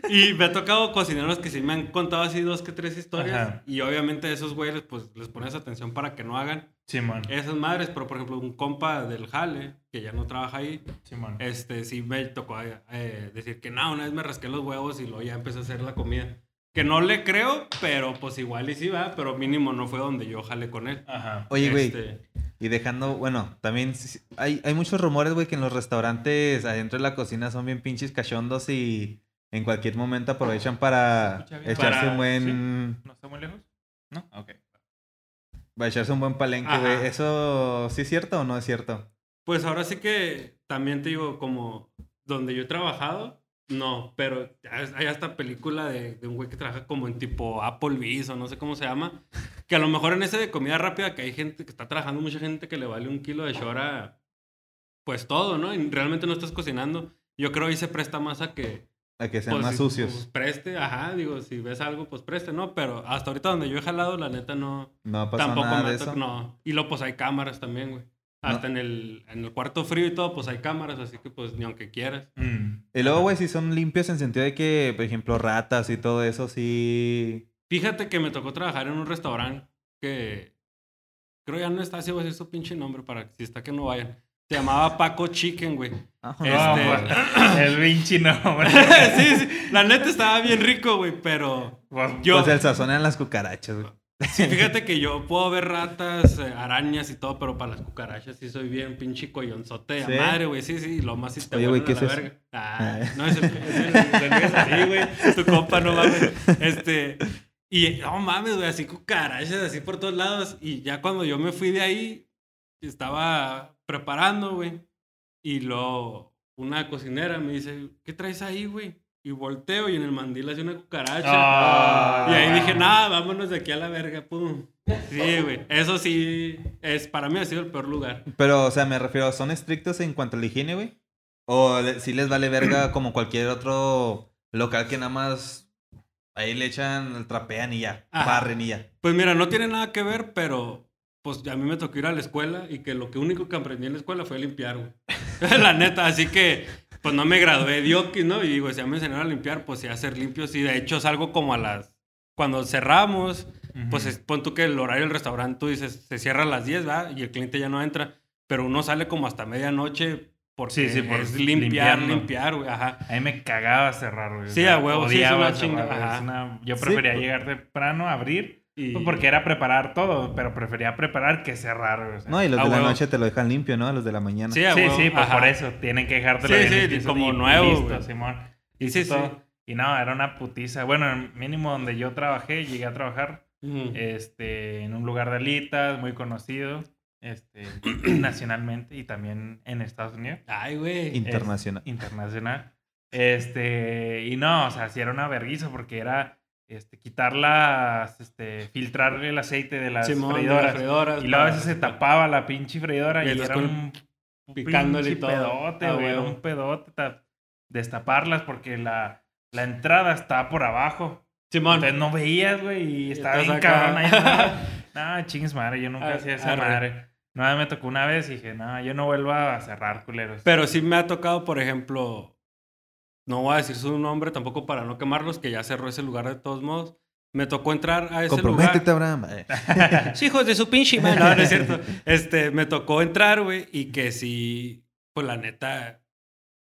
Y me ha tocado cocineros que sí me han contado así dos que tres historias. Ajá. Y obviamente a esos güeyes, pues les pones atención para que no hagan esas madres. Pero por ejemplo, un compa del Jale, que ya no trabaja ahí, Simón. este sí me tocó eh, decir que no, una vez me rasqué los huevos y luego ya empecé a hacer la comida. Que no le creo, pero pues igual y sí va, pero mínimo no fue donde yo jale con él. Ajá. Oye, güey. Este, Y dejando, bueno, también hay, hay muchos rumores, güey, que en los restaurantes adentro de la cocina son bien pinches cachondos y en cualquier momento aprovechan para echarse Para- un buen... ¿No está muy lejos? ¿No? Ok. Para echarse un buen palenque, güey. ¿Eso sí es cierto o no es cierto? Pues ahora sí que también te digo, como donde yo he trabajado, no, pero hay hasta película de, de un güey que trabaja como en tipo Applebee's o no sé cómo se llama, que a lo mejor en ese de comida rápida que hay gente que está trabajando, mucha gente que le vale un kilo de shora, pues todo, ¿no? Y realmente no estás cocinando. Yo creo ahí se presta más a que... A que sean pues, más sucios. pues, preste, ajá, digo, si ves algo, pues preste, ¿no? Pero hasta ahorita donde yo he jalado, la neta no... No pasó Tampoco nada de ha eso. No. Y luego pues hay cámaras también, güey. Hasta en, el, en el cuarto frío y todo, pues hay cámaras, así que pues ni aunque quieras. Mm. Y luego, güey, si son limpios en sentido de que, por ejemplo, ratas y todo eso, sí... Fíjate que me tocó trabajar en un restaurante que creo ya no está, así voy a decir su pinche nombre para que si está que no vayan. Se llamaba Paco Chicken, güey. Ah, Este- No, güey. el pinche nombre. sí, sí, la neta estaba bien rico, güey, pero Pues, yo, Pues el sazón eran las cucarachas, güey. Sí, fíjate que yo puedo ver ratas, eh, arañas y todo, pero para las cucarachas sí soy bien pinche coyonzote de ¿Sí? madre, güey, sí, sí, lo más si te Oye, güey, ¿qué es eso? Ah, Ah. no, es el, es el, es el ahí, güey, tu compa, no mames. Este, y no mames, güey, así cucarachas, así por todos lados, y ya cuando yo me fui de ahí, estaba preparando, güey, y luego una cocinera me dice, ¿qué traes ahí, güey? Y volteo y en el mandil hace una cucaracha. Ah. Y ahí dije, nada, vámonos de aquí a la verga, pum. Sí, güey. Eso sí, es, para mí ha sido el peor lugar. Pero, o sea, me refiero, ¿son estrictos en cuanto a la higiene, güey? ¿O le- si les vale verga como cualquier otro local que nada más ahí le echan, el trapean y ya, Ajá. barren y ya? Pues mira, no tiene nada que ver, pero pues a mí me tocó ir a la escuela y que lo que único que aprendí en la escuela fue limpiar, güey. la neta, así que pues no me gradué de ¿no? Y digo, si ya me enseñaron a limpiar, pues sí, a ser limpios. Y de hecho salgo como a las... Cuando cerramos, pues es- pon tú que el horario del restaurante, tú dices, se cierra a las 10, ¿va? Y el cliente ya no entra. Pero uno sale como hasta medianoche porque Sí, sí, por es limpiar, limpiar, güey, ajá. A mí me cagaba cerrar, güey. O Sí, sea, a huevo, sí, es odiaba una cerrar, chinga, güey. ajá. Es una- Yo Sí, prefería pues. llegar temprano, abrir, Y... pues, porque era preparar todo, pero prefería preparar que cerrar, o sea. No, y los Ah, de la huevo. noche te lo dejan limpio, ¿no? Los de la mañana. Sí, Sí, sí, pues por eso. Tienen que dejártelo Sí, bien sí, como y nuevo, listo. Simón. Y sí, sí. todo. Y no, era una putiza. Bueno, mínimo donde yo trabajé, llegué a trabajar Ujú. este, en un lugar de alitas muy conocido este, nacionalmente y también en Estados Unidos. Ay, güey. Internacional. internacional. Este, y no, o sea, sí era una vergüenza porque era este, quitar las, este, filtrar el aceite de las Simón, de freidoras. las freidoras Y luego a veces se tapaba la pinche freidora Y era un pinche todo. pedote, Ah, güey, un pedote ta- destaparlas porque la, la entrada estaba por abajo. Simón. Entonces no veías, güey, y estaba bien cabrón ahí. No, chingues madre, yo nunca Ah, hacía esa madre. Vez me tocó una vez y dije, no, yo no vuelvo a cerrar, culeros. Pero sí me ha tocado, por ejemplo, no voy a decir su nombre tampoco para no quemarlos, que ya cerró ese lugar de todos modos. Me tocó entrar a ese Comprométete, lugar. Abraham. Eh. Sí, hijos de su pinche madre. No, no es cierto. Este, me tocó entrar, güey, y que sí, pues la neta,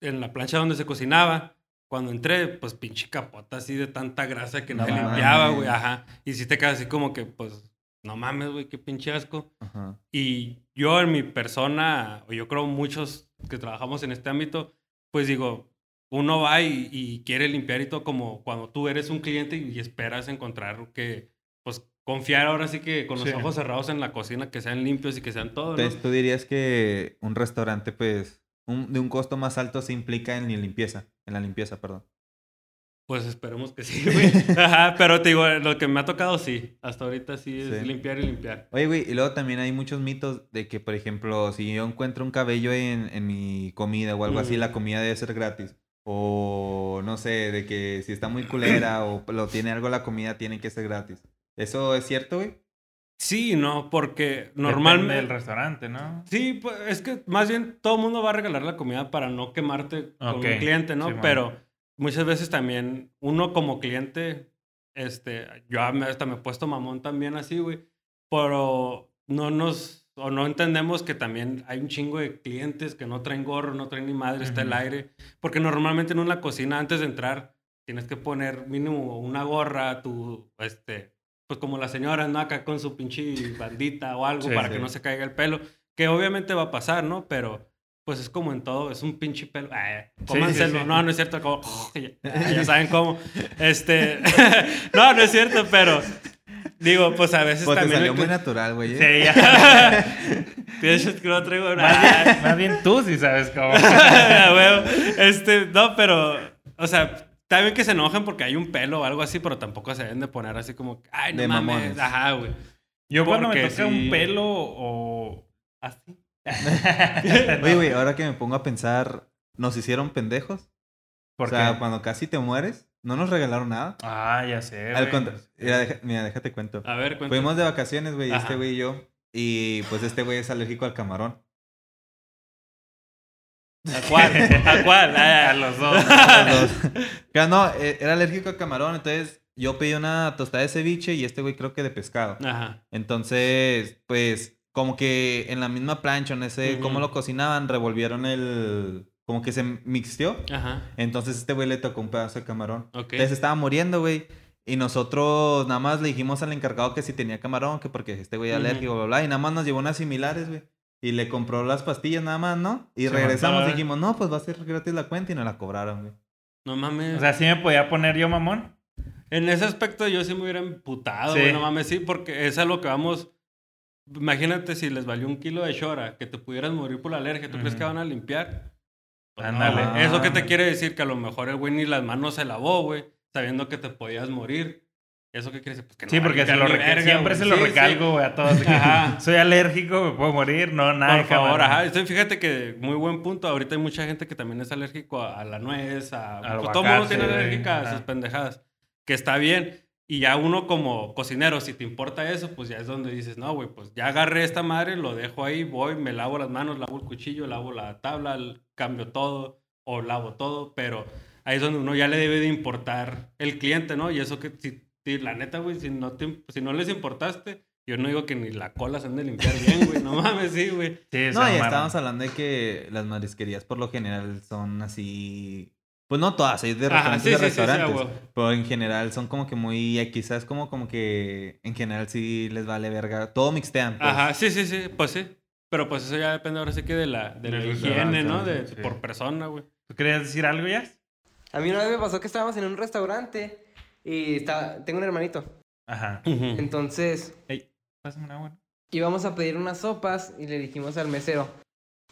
en la plancha donde se cocinaba, cuando entré, pues pinche capota así de tanta grasa que no, No se limpiaba, güey, ajá. Y sí te quedas así como que, pues, no mames, güey, qué pinche asco. Ajá. Y yo en mi persona, o yo creo muchos que trabajamos en este ámbito, pues digo, uno va y, y quiere limpiar y todo como cuando tú eres un cliente y, y esperas encontrar que, pues confiar ahora sí que con los Sí. ojos cerrados en la cocina, que sean limpios y que sean todo, ¿no? Entonces, tú dirías que un restaurante, pues, un- de un costo más alto se implica en la limpieza. En la limpieza, perdón. Pues esperemos que sí, güey. Ajá, pero te digo, lo que me ha tocado sí. Hasta ahorita sí es Sí. limpiar y limpiar. Oye, güey, y luego también hay muchos mitos de que, por ejemplo, si yo encuentro un cabello en, en mi comida o algo así, Mm. la comida debe ser gratis. O no sé, de que si está muy culera o lo tiene algo la comida, tiene que ser gratis. ¿Eso es cierto, güey? Sí, no, porque Depende normalmente... del restaurante, ¿no? Sí, pues es que más bien todo el mundo va a regalar la comida para no quemarte con Ok, un cliente, ¿no? sí, man. Pero muchas veces también uno como cliente, este, yo hasta me he puesto mamón también así, güey. Pero no nos, o no entendemos que también hay un chingo de clientes que no traen gorro, no traen ni madre, está el aire. Porque normalmente en una cocina, antes de entrar, tienes que poner mínimo una gorra, tu, este, pues como la señora, ¿no? Acá con su pinche bandita o algo Sí, para sí. que no se caiga el pelo. Que obviamente va a pasar, ¿no? Pero pues es como en todo, es un pinche pelo. Ay, cómanselo. sí. No, no es cierto. Como, ya, ya saben cómo. Este, no, no es cierto, pero digo, pues a veces Pues te también... salió hay muy natural, güey. ¿eh? Sí, ya. Piensas que no traigo más, nada. bien, más bien tú sí sabes cómo. Este, no, pero, o sea, está bien que se enojen porque hay un pelo o algo así, pero tampoco se deben de poner así como, ay, no De mames. mamones. Ajá, güey. Yo cuando me toca sí. un pelo o así. Oye, güey, ahora que me pongo a pensar, ¿nos hicieron pendejos? ¿Por o sea, qué? cuando casi te mueres, ¿no nos regalaron nada? Ah, ya sé. Al güey. contra- mira, deja- mira, déjate cuento. A ver, cuéntame. Fuimos de vacaciones, güey, este güey y yo. Y pues este güey es alérgico al camarón. ¿A cuál? ¿A cuál? Ah, A los dos. Los dos. Claro, no, eh, era alérgico al camarón, entonces yo pedí una tostada de ceviche y este güey creo que de pescado. Ajá. Entonces, pues, como que en la misma plancha, no sé Ujú. cómo lo cocinaban, revolvieron el... Como que se mixteó. Ajá. Entonces este güey le tocó un pedazo de camarón. Ok. Entonces estaba muriendo, güey. Y nosotros nada más le dijimos al encargado que si tenía camarón, que porque este güey alérgico, bla, bla, bla. Y nada más nos llevó unas similares, güey. Y le compró las pastillas nada más, ¿no? Y regresamos y dijimos, no, pues va a ser gratis la cuenta y nos la cobraron, güey. No mames. O sea, ¿sí me podía poner yo mamón? en ese aspecto yo sí me hubiera emputado, Sí. güey. No mames, sí, porque es a lo que vamos. Imagínate si les valió un kilo de shora, que te pudieras morir por la alergia. ¿Tú crees que van a limpiar? Pues Ándale. güey. Eso que te Ah. quiere decir que a lo mejor el güey ni las manos se lavó, güey, sabiendo que te podías morir. ¿Eso qué quiere decir? Pues que no Sí, a porque se lo verga, siempre güey. se lo Sí, sí. recalco, güey, a todos. Ajá. Soy alérgico, me puedo morir. No, nada Por favor, ajá. Entonces, fíjate que muy buen punto. Ahorita hay mucha gente que también es alérgico a, a la nuez, a... Al pues, todo el mundo tiene alérgica a sus pendejadas. Que está bien. Y ya uno como cocinero, si te importa eso, pues ya es donde dices, no, güey, pues ya agarré esta madre, lo dejo ahí, voy, me lavo las manos, lavo el cuchillo, lavo la tabla, cambio todo o lavo todo, pero ahí es donde uno ya le debe de importar el cliente, ¿no? Y eso que, si, la neta, güey, si no, si no les importaste, yo no digo que ni la cola se han de limpiar bien, güey, no mames, sí, güey. Sí, no, ya estábamos hablando de que las marisquerías por lo general son así pues no todas, hay de restaurantes de restaurantes. pero en general son como que muy. Quizás como, como que en general sí les vale verga. Todo mixtean. Pues. Ajá, sí, sí, sí. Pues sí. Pero pues eso ya depende ahora sí que de la, de la higiene, ¿no? De, Por persona, güey. ¿Tú querías decir algo ya? A mí una vez me pasó que estábamos en un restaurante y estaba, tengo un hermanito. Ajá. Entonces. Ey, pásame una agua. Íbamos a pedir unas sopas y le dijimos al mesero.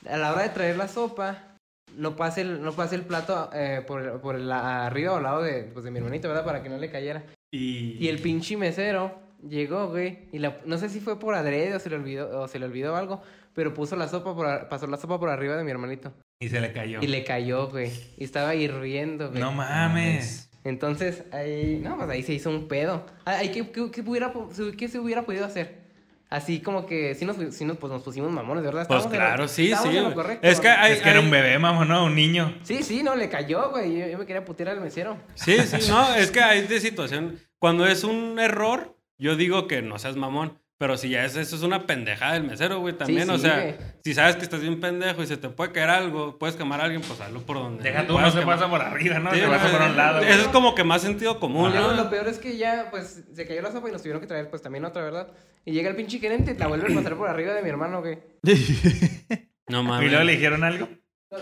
A la hora de traer la sopa, no pase el, no pase el plato eh, por, por el, arriba o al lado de, pues, de mi hermanito, ¿verdad? Para que no le cayera. Y, y el pinche mesero llegó, güey, y la, no sé si fue por adrede o se le olvidó, o se le olvidó algo, pero puso la sopa por, pasó la sopa por arriba de mi hermanito. Y se le cayó. Y le cayó, güey. Y estaba hirviendo, güey. No mames. Entonces, ahí, no, pues ahí se hizo un pedo. Ay, ¿qué, qué, qué, pudiera, ¿Qué se hubiera podido hacer? Así como que sí nos, sí nos, pues nos pusimos mamones, de verdad. Pues claro, sí, sí. es que, es que era un bebé, mamón, ¿no? Un niño. Sí, sí, no, le cayó, güey. Yo, me quería putear al mesero. Sí, sí, no, es que hay de situación. Cuando es un error, yo digo que no seas mamón. Pero si ya es, eso es una pendejada del mesero, güey, también. o sea, si sabes que estás bien pendejo y se te puede caer algo, puedes quemar a alguien, pues hazlo por donde. Deja tú, no se pasa por arriba, ¿no? se pasa por un lado. Eso es como que más sentido común, ¿no? Lo peor es que ya, pues, se cayó la sopa y nos tuvieron que traer, pues, también otra, ¿verdad? Y llega el pinche gerente y la vuelve a pasar por arriba de mi hermano, güey. no mames. ¿Y luego le dijeron algo?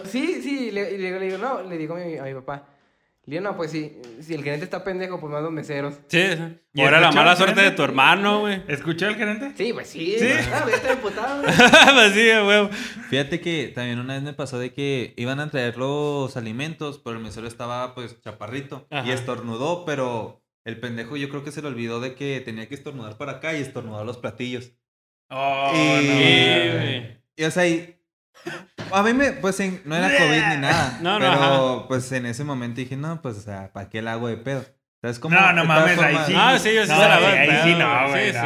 Sí, sí, le, le, le digo, no, le digo a mi, a mi papá. Le digo, no, pues sí, si el gerente está pendejo, pues más dos meseros. Sí, sí. Y ahora la mala suerte de tu hermano, güey. ¿Escuchó el gerente? Sí, pues sí. ¿Sí? Ah, ya está emputado, güey. pues sí, güey. Fíjate que también una vez me pasó de que iban a traer los alimentos, pero el mesero estaba, pues, chaparrito. Y estornudó, pero el pendejo yo creo que se le olvidó de que tenía que estornudar para acá y estornudar los platillos. Oh, y, y, o sea, a mí me, pues no era COVID ni nada. No, no, pero pues en ese momento dije, no, pues o sea, ¿para qué el hago de pedo? Como, no, no mames, ahí sí. Ah, sí, yo sí se la veo. Ahí, sí, no, güey. Sí,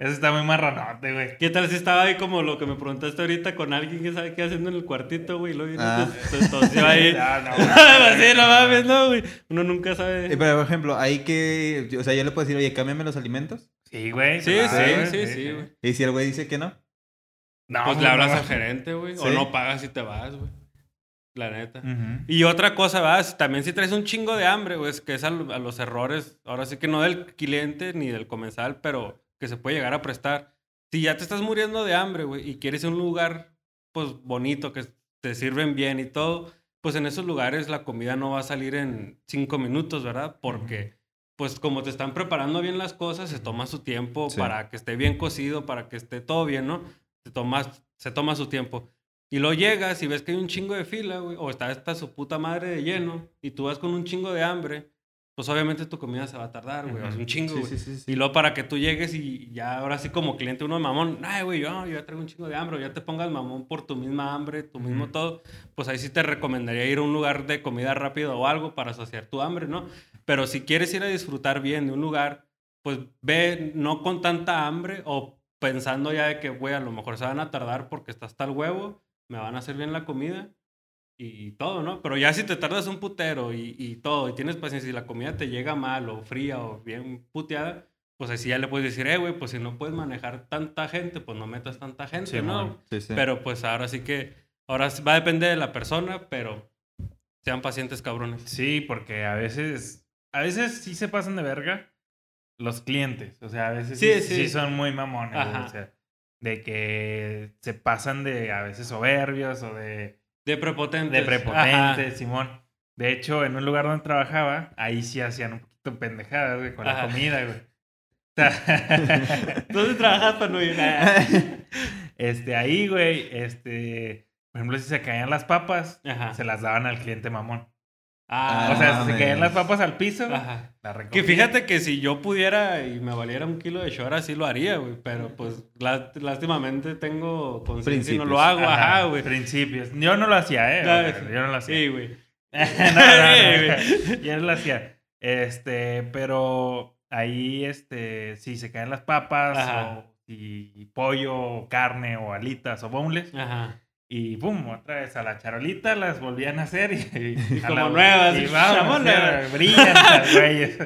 Eso está muy marranote, güey. ¿Qué tal si estaba ahí como lo que me preguntaste ahorita con alguien que sabe qué haciendo en el cuartito, güey? Lo vino ah. tosió ahí. no, no, sí, no mames, no, güey. Uno nunca sabe. Pero, por ejemplo, ahí que. O sea, yo le puedo decir, oye, cámbiame los alimentos. Sí, güey. Sí, sí, sí, sí, güey. ¿Y si el güey dice que no? No. Pues le hablas al gerente, güey. O no pagas y te vas, güey. La neta. Y otra cosa, vas, también si traes un chingo de hambre, güey, es que es a, los errores, ahora sí que no del cliente ni del comensal, pero que se puede llegar a prestar. Si ya te estás muriendo de hambre, güey, y quieres un lugar, pues, bonito, que te sirven bien y todo, pues en esos lugares la comida no va a salir en cinco minutos, ¿verdad? Porque, pues, como te están preparando bien las cosas, se toma su tiempo para que esté bien cocido, para que esté todo bien, ¿no? Se toma, se toma su tiempo. Y luego llegas y ves que hay un chingo de fila, güey, o está esta su puta madre de lleno, y tú vas con un chingo de hambre, pues obviamente tu comida se va a tardar, güey, es un chingo, güey. y luego para que tú llegues y ya ahora sí como cliente uno de mamón, ay, güey, yo, yo ya traigo un chingo de hambre, o ya te pongas mamón por tu misma hambre, tu mismo todo, pues ahí sí te recomendaría ir a un lugar de comida rápida o algo para saciar tu hambre, ¿no? Pero si quieres ir a disfrutar bien de un lugar, pues ve no con tanta hambre o pensando ya de que, güey, a lo mejor se van a tardar porque está hasta el huevo me van a hacer bien la comida y todo, ¿no? Pero ya si te tardas un putero y, y todo, y tienes paciencia y la comida te llega mal o fría o bien puteada, pues así ya le puedes decir, eh, güey, pues si no puedes manejar tanta gente, pues no metas tanta gente, ¿no? Sí, sí. Pero pues ahora sí que, ahora va a depender de la persona, pero sean pacientes cabrones. Sí, porque a veces, a veces sí se pasan de verga los clientes, o sea, a veces sí, sí, son muy mamones, o sea de que se pasan de a veces soberbios o de... De prepotentes. De prepotentes, Simón. De hecho, en un lugar donde trabajaba, ahí sí hacían un poquito pendejadas, güey, con la comida, güey. ¿Dónde trabajas para no ir? este, ahí, güey, este... Por ejemplo, si se caían las papas, se las daban al cliente mamón. Ah, o sea, se caían las papas al piso. Ajá. que fíjate que si yo pudiera y me valiera un kilo de shora, sí lo haría, güey. Pero pues lástimamente tengo conciencia y no lo hago, ajá, güey. Principios. Yo no lo hacía, ¿eh? yo no lo hacía. Sí, güey. no, no, no, Yo no lo hacía. Este, pero ahí, este, si se caen las papas, Ajá. o si pollo, o carne, o alitas, o boneless, Ajá. Y pum, otra vez a la charolita las volvían a hacer y, y a Como la- nuevas, Y vamos, brillan las güeyes.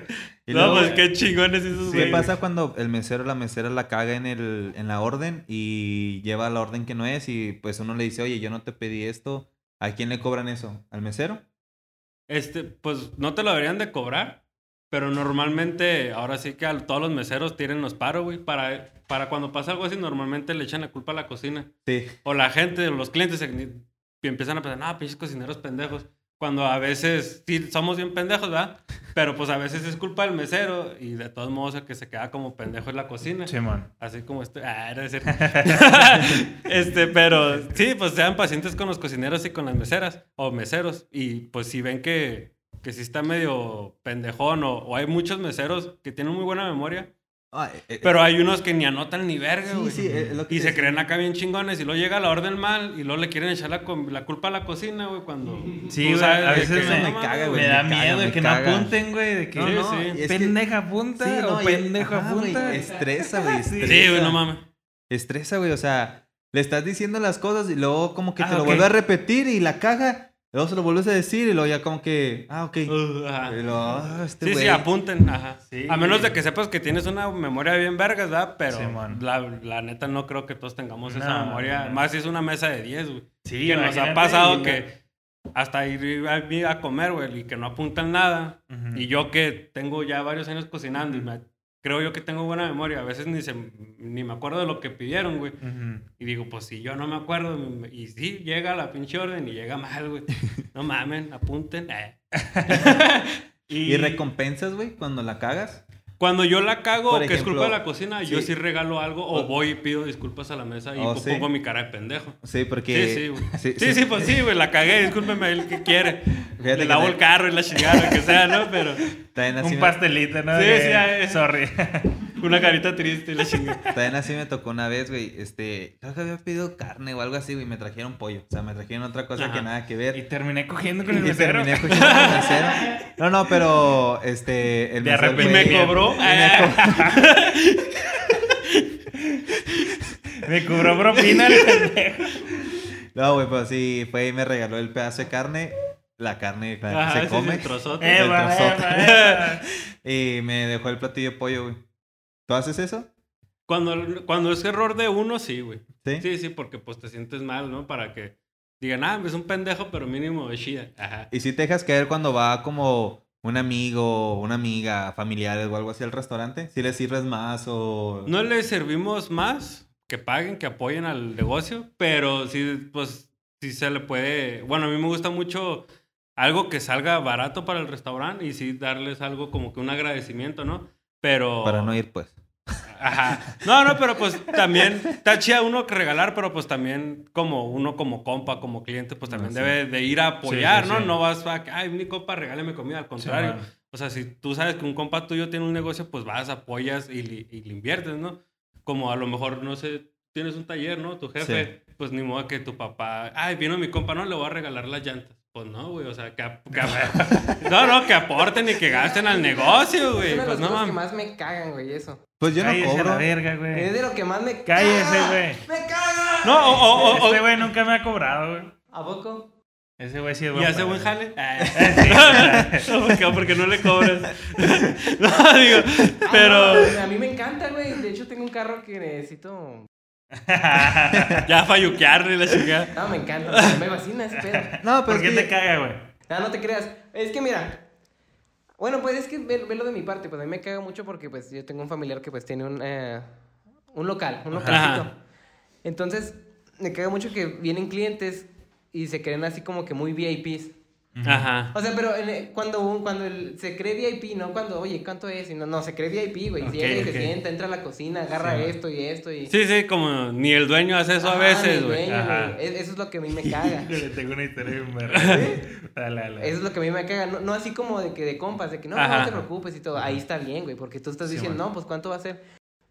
Y no, luego, pues qué chingones esos ¿Qué güeyes. pasa cuando el mesero o la mesera la caga en, el, en la orden y lleva la orden que no es y pues uno le dice, oye, yo no te pedí esto, ¿a quién le cobran eso? ¿Al mesero? Este, pues no te lo deberían de cobrar, pero normalmente, ahora sí que a todos los meseros tienen los paros, güey. Para, para cuando pasa algo así, normalmente le echan la culpa a la cocina. Sí. O la gente, los clientes se- y empiezan a pensar, no, pinches cocineros pendejos. Cuando a veces, sí, somos bien pendejos, ¿verdad? Pero pues a veces es culpa del mesero y de todos modos el que se queda como pendejo en la cocina. Simón. Así como estoy. Ah, era decir. este, pero sí, pues sean pacientes con los cocineros y con las meseras o meseros. Y pues si ven que, que sí está medio pendejón o, o hay muchos meseros que tienen muy buena memoria, Ah, eh, eh, pero hay unos que ni anotan ni verga, sí, güey. sí, lo que Y te se creen acá bien chingones y luego llega la orden mal y luego le quieren echar la, la culpa a la cocina, güey, cuando Sí, tú güey, sabes a veces me- no me caga, güey. Me da me caga, miedo de me que caga. no apunten, güey, de que No, sí, no, sí. pendeja apunta Sí, no, o y- pendejo ajá, güey, apunta. Estresa, güey, estresa. Sí, güey, no mames. Estresa, güey, o sea, le estás diciendo las cosas y luego como que te Ah, lo ok. vuelve a repetir y la caga. Luego se lo vuelves a decir y luego ya como que, ah, ok. Uh, ajá. Y luego, ah, este Sí, sí, apunten, ajá. Sí, a menos de que sepas que tienes una memoria bien vergas, ¿verdad? Pero Simón. la, la neta no creo que todos tengamos esa memoria. no. Más si es una mesa de 10, güey. Sí, que nos ha pasado y- que hasta ir a, a comer, güey, y que no apuntan nada. Y yo que tengo ya varios años cocinando y me- creo yo que tengo buena memoria. A veces ni, se, ni me acuerdo de lo que pidieron, güey. Y digo, pues si yo no me acuerdo, y sí, llega la pinche orden y llega mal, güey. No mamen, apunten. eh. ¿Y recompensas, güey, cuando la cagas? Cuando yo la cago, Por que es culpa de la cocina, yo sí. regalo algo o voy y pido disculpas a la mesa y Oh, ¿sí? pongo mi cara de pendejo. Sí, porque... Sí, sí, güey. Sí, Sí, sí, sí. pues sí, güey, la cagué, discúlpeme el que quiere. Fíjate Le lavo te- el carro y la chingada, lo que sea, ¿no? Pero así, Un pastelito, ¿no? Sí, De- sí. Sorry. una carita triste la chingada. también así me tocó una vez, güey. Este, creo que había pedido carne o algo así, güey. Me trajeron pollo. O sea, me trajeron otra cosa Ajá. que nada que ver. y terminé cogiendo con el Y mesero. terminé cogiendo con el mesero. No, no, pero este. El De mesero repente me cobró. me co- Me cobró propina el pendejo. No, güey, pues sí, fue y me regaló el pedazo de carne. La carne la que Ajá, se sí, sí, come. el trozote. Eh, Eva, trozote. Eva, Eva. Y me dejó el platillo de pollo, güey. ¿Tú haces eso? Cuando, cuando es error de uno, sí, güey. Sí. Sí, sí, porque pues te sientes mal, ¿no? Para que digan, ah, es un pendejo, pero mínimo es chida. Ajá. Y si te dejas caer cuando va como un amigo, una amiga, familiares o algo así al restaurante. Si le sirves más o. No le servimos más, que paguen, que apoyen al negocio, pero sí, pues, sí se le puede... Bueno, a mí me gusta mucho algo que salga barato para el restaurante y sí darles algo como que un agradecimiento, ¿no? Pero... Para no ir, pues. Ajá. No, no, pero pues también está chida uno que regalar, pero pues también como uno como compa, como cliente, pues también Ah, sí. debe de ir a apoyar, Sí, sí, ¿no? No vas a, ay, mi compa, regáleme comida, al contrario. o sea, si tú sabes que un compa tuyo tiene un negocio, pues vas, apoyas y, y le inviertes, ¿no? Como a lo mejor, no sé, tienes un taller, ¿no? Tu jefe, pues ni modo que tu papá, ay, vino mi compa, no, le voy a regalar las llantas. Pues no, güey, o sea, que, que no, no, que aporten y que gasten al negocio, güey. Es de Pues no cosas que mames. más me cagan, güey, eso. Pues yo no Cállese a la cobro. verga, Es güey. de lo que más me Cállese, caga. güey. ¡Me caga! No, o, o, o, o- Este güey nunca me ha cobrado, güey. ¿A poco? Ese güey sí es ¿Y bueno. hace buen jale? Eh, sí. No, porque, no le cobras. No, digo, Ah, pero no, a mí me encanta, güey. De hecho, tengo un carro que necesito. ya falluquearle la chingada. No, me encanta. Me fascina ese pedo. No, pero ¿Por es qué que te caga, güey? No, no te creas. Es que mira. Bueno, pues es que ve- velo de mi parte. Pues a mí me caga mucho porque pues yo tengo un familiar que pues tiene un, eh, un local, un localcito. Ajá. Entonces, me caga mucho que vienen clientes y se creen así como que muy VIPs. Ajá. O sea, pero en- eh, cuando, un- cuando el- se cree VIP, no cuando, oye, ¿cuánto es? Y no, no, se cree VIP, güey. Se sienta, entra a la cocina, agarra Sí, esto y esto y... Sí, sí, como ni el dueño hace eso a veces, güey. Es- Eso es lo que a mí me caga. Le tengo una historia bien. Eso es lo que a mí me caga. No, no así como de que de compas, de que no, no, Ajá. no te preocupes y todo. Ahí está bien, güey, porque tú estás Sí, diciendo, man. no, pues cuánto va a ser.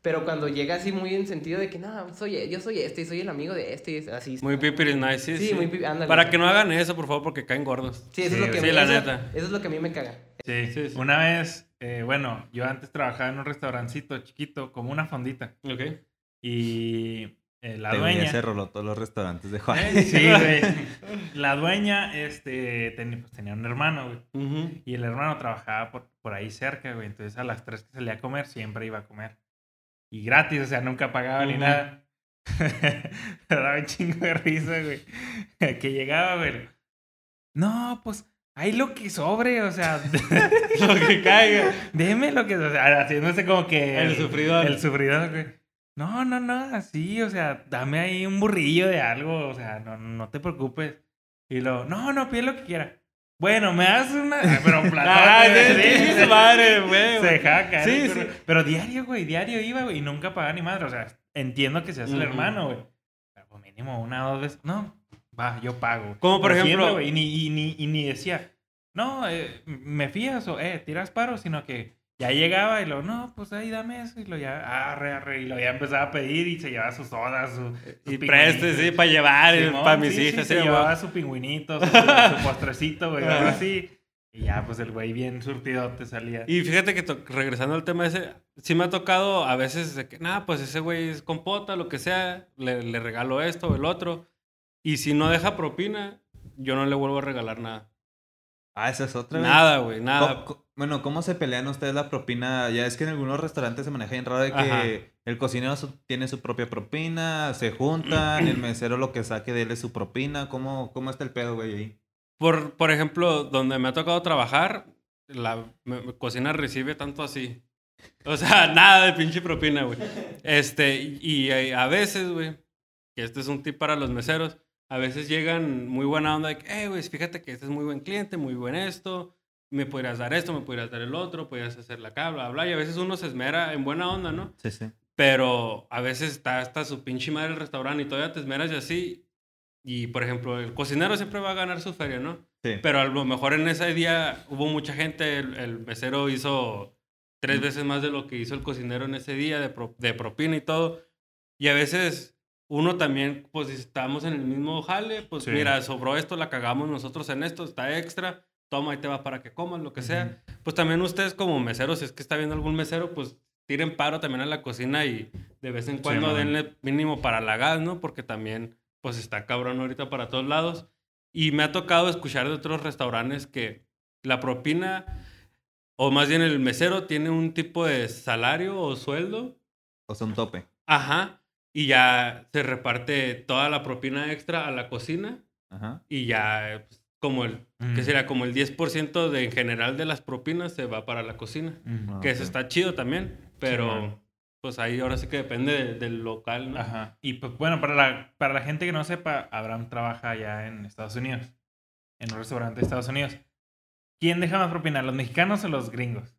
Pero cuando llega así muy en sentido de que, no, soy, yo soy este y soy el amigo de este y es así. Muy pipiris nice, sí, Sí, sí. muy ándale. Para que no hagan eso, por favor, porque caen gordos. Sí, eso Sí, es lo que sí, me, la eso- neta. Eso es lo que a mí me caga. Sí, Sí, sí. Una vez Eh, bueno, yo antes trabajaba en un restaurancito chiquito, como una fondita. Ok. Y eh, la Te dueña. ese rollo todos los restaurantes de Juan. Eh, sí, güey. La dueña, este, ten- pues, tenía un hermano, güey. Y el hermano trabajaba por, por ahí cerca, güey. Entonces a las 3 que salía a comer, siempre iba a comer. Y gratis, o sea, nunca pagaba ni nada. Me daba un chingo de risa, güey. Que llegaba, güey. No, pues, hay lo que sobre, o sea, Lo que caiga. deme lo que, o sea, haciéndose como que... El sufridor. El sufridor, güey. No, no, no, así, o sea, dame ahí un burrillo de algo, o sea, no, no te preocupes. Y luego, no, no, pide lo que quiera. Bueno, me das una... Pero platón. Ah, sí, sí, madre, güey. Se caer, Sí, pero, sí. pero diario, güey, diario iba, güey, y nunca pagaba ni madre. O sea, entiendo que se hace el hermano, güey. Pero mínimo una o dos veces. No, va, yo pago. Como por ejemplo- siempre, y, ni, y, ni, y ni decía, no, eh, me fías o, eh, tiras paro, sino que ya llegaba y lo, no, pues ahí dame eso. Y lo ya, arre, arre. Y lo ya empezaba a pedir y se llevaba sus sodas, su, sus Y preste, sí, para llevar, Simón, para mis sí, sí, hijas. se sí, llevaba su pingüinito, su, su postrecito, güey, algo así. Y ya, pues el güey bien surtidote salía. Y fíjate que regresando al tema ese, sí me ha tocado a veces de que, nada, pues ese güey es compota, lo que sea, le, le regalo esto o el otro. Y si no deja propina, yo no le vuelvo a regalar nada. Ah, esa es otra. Nada, güey, nada. Bueno, ¿cómo se pelean ustedes la propina? Ya es que en algunos restaurantes se maneja bien raro de que Ajá. el cocinero tiene su propia propina, se juntan, el mesero lo que saque de él es su propina. ¿Cómo, cómo está el pedo, güey, ahí? Por, por ejemplo, donde me ha tocado trabajar, la me- cocina recibe tanto así. O sea, nada de pinche propina, güey. Este, y, y a veces, güey, que este es un tip para los meseros, a veces llegan muy buena onda de que, eh, güey, fíjate que este es muy buen cliente, muy buen esto, me podrías dar esto, me podrías dar el otro, podrías hacer la cabla, bla, bla. Y a veces uno se esmera en buena onda, ¿no? Sí, sí. Pero a veces está hasta su pinche madre el restaurante y todavía te esmeras y así. Y, por ejemplo, el cocinero siempre va a ganar su feria, ¿no? Sí. Pero a lo mejor en ese día hubo mucha gente, el, el mesero hizo tres Mm. veces más de lo que hizo el cocinero en ese día de, pro- de propina y todo. Y a veces uno también, pues si estamos en el mismo jale, pues Sí. mira, sobró esto, la cagamos nosotros en esto, está extra, toma y te va para que comas, lo que sea. Pues también ustedes como meseros, si es que está viendo algún mesero, pues tiren paro también a la cocina y de vez en cuando denle mínimo para la gas, ¿no? Porque también, pues está cabrón ahorita para todos lados. Y me ha tocado escuchar de otros restaurantes que la propina, o más bien el mesero, tiene un tipo de salario o sueldo. O sea, un tope. Ajá. Y ya se reparte toda la propina extra a la cocina. Ajá. Y ya, pues, como el, Mm. que sería como el 10% de en general de las propinas se va para la cocina. Mm. Que eso está chido también. Pero, pues ahí ahora sí que depende de- del local, ¿no? Ajá. Y pues bueno, para la, para la gente que no sepa, Abraham trabaja allá en Estados Unidos. En un restaurante de Estados Unidos. ¿Quién deja más propina, los mexicanos o los gringos?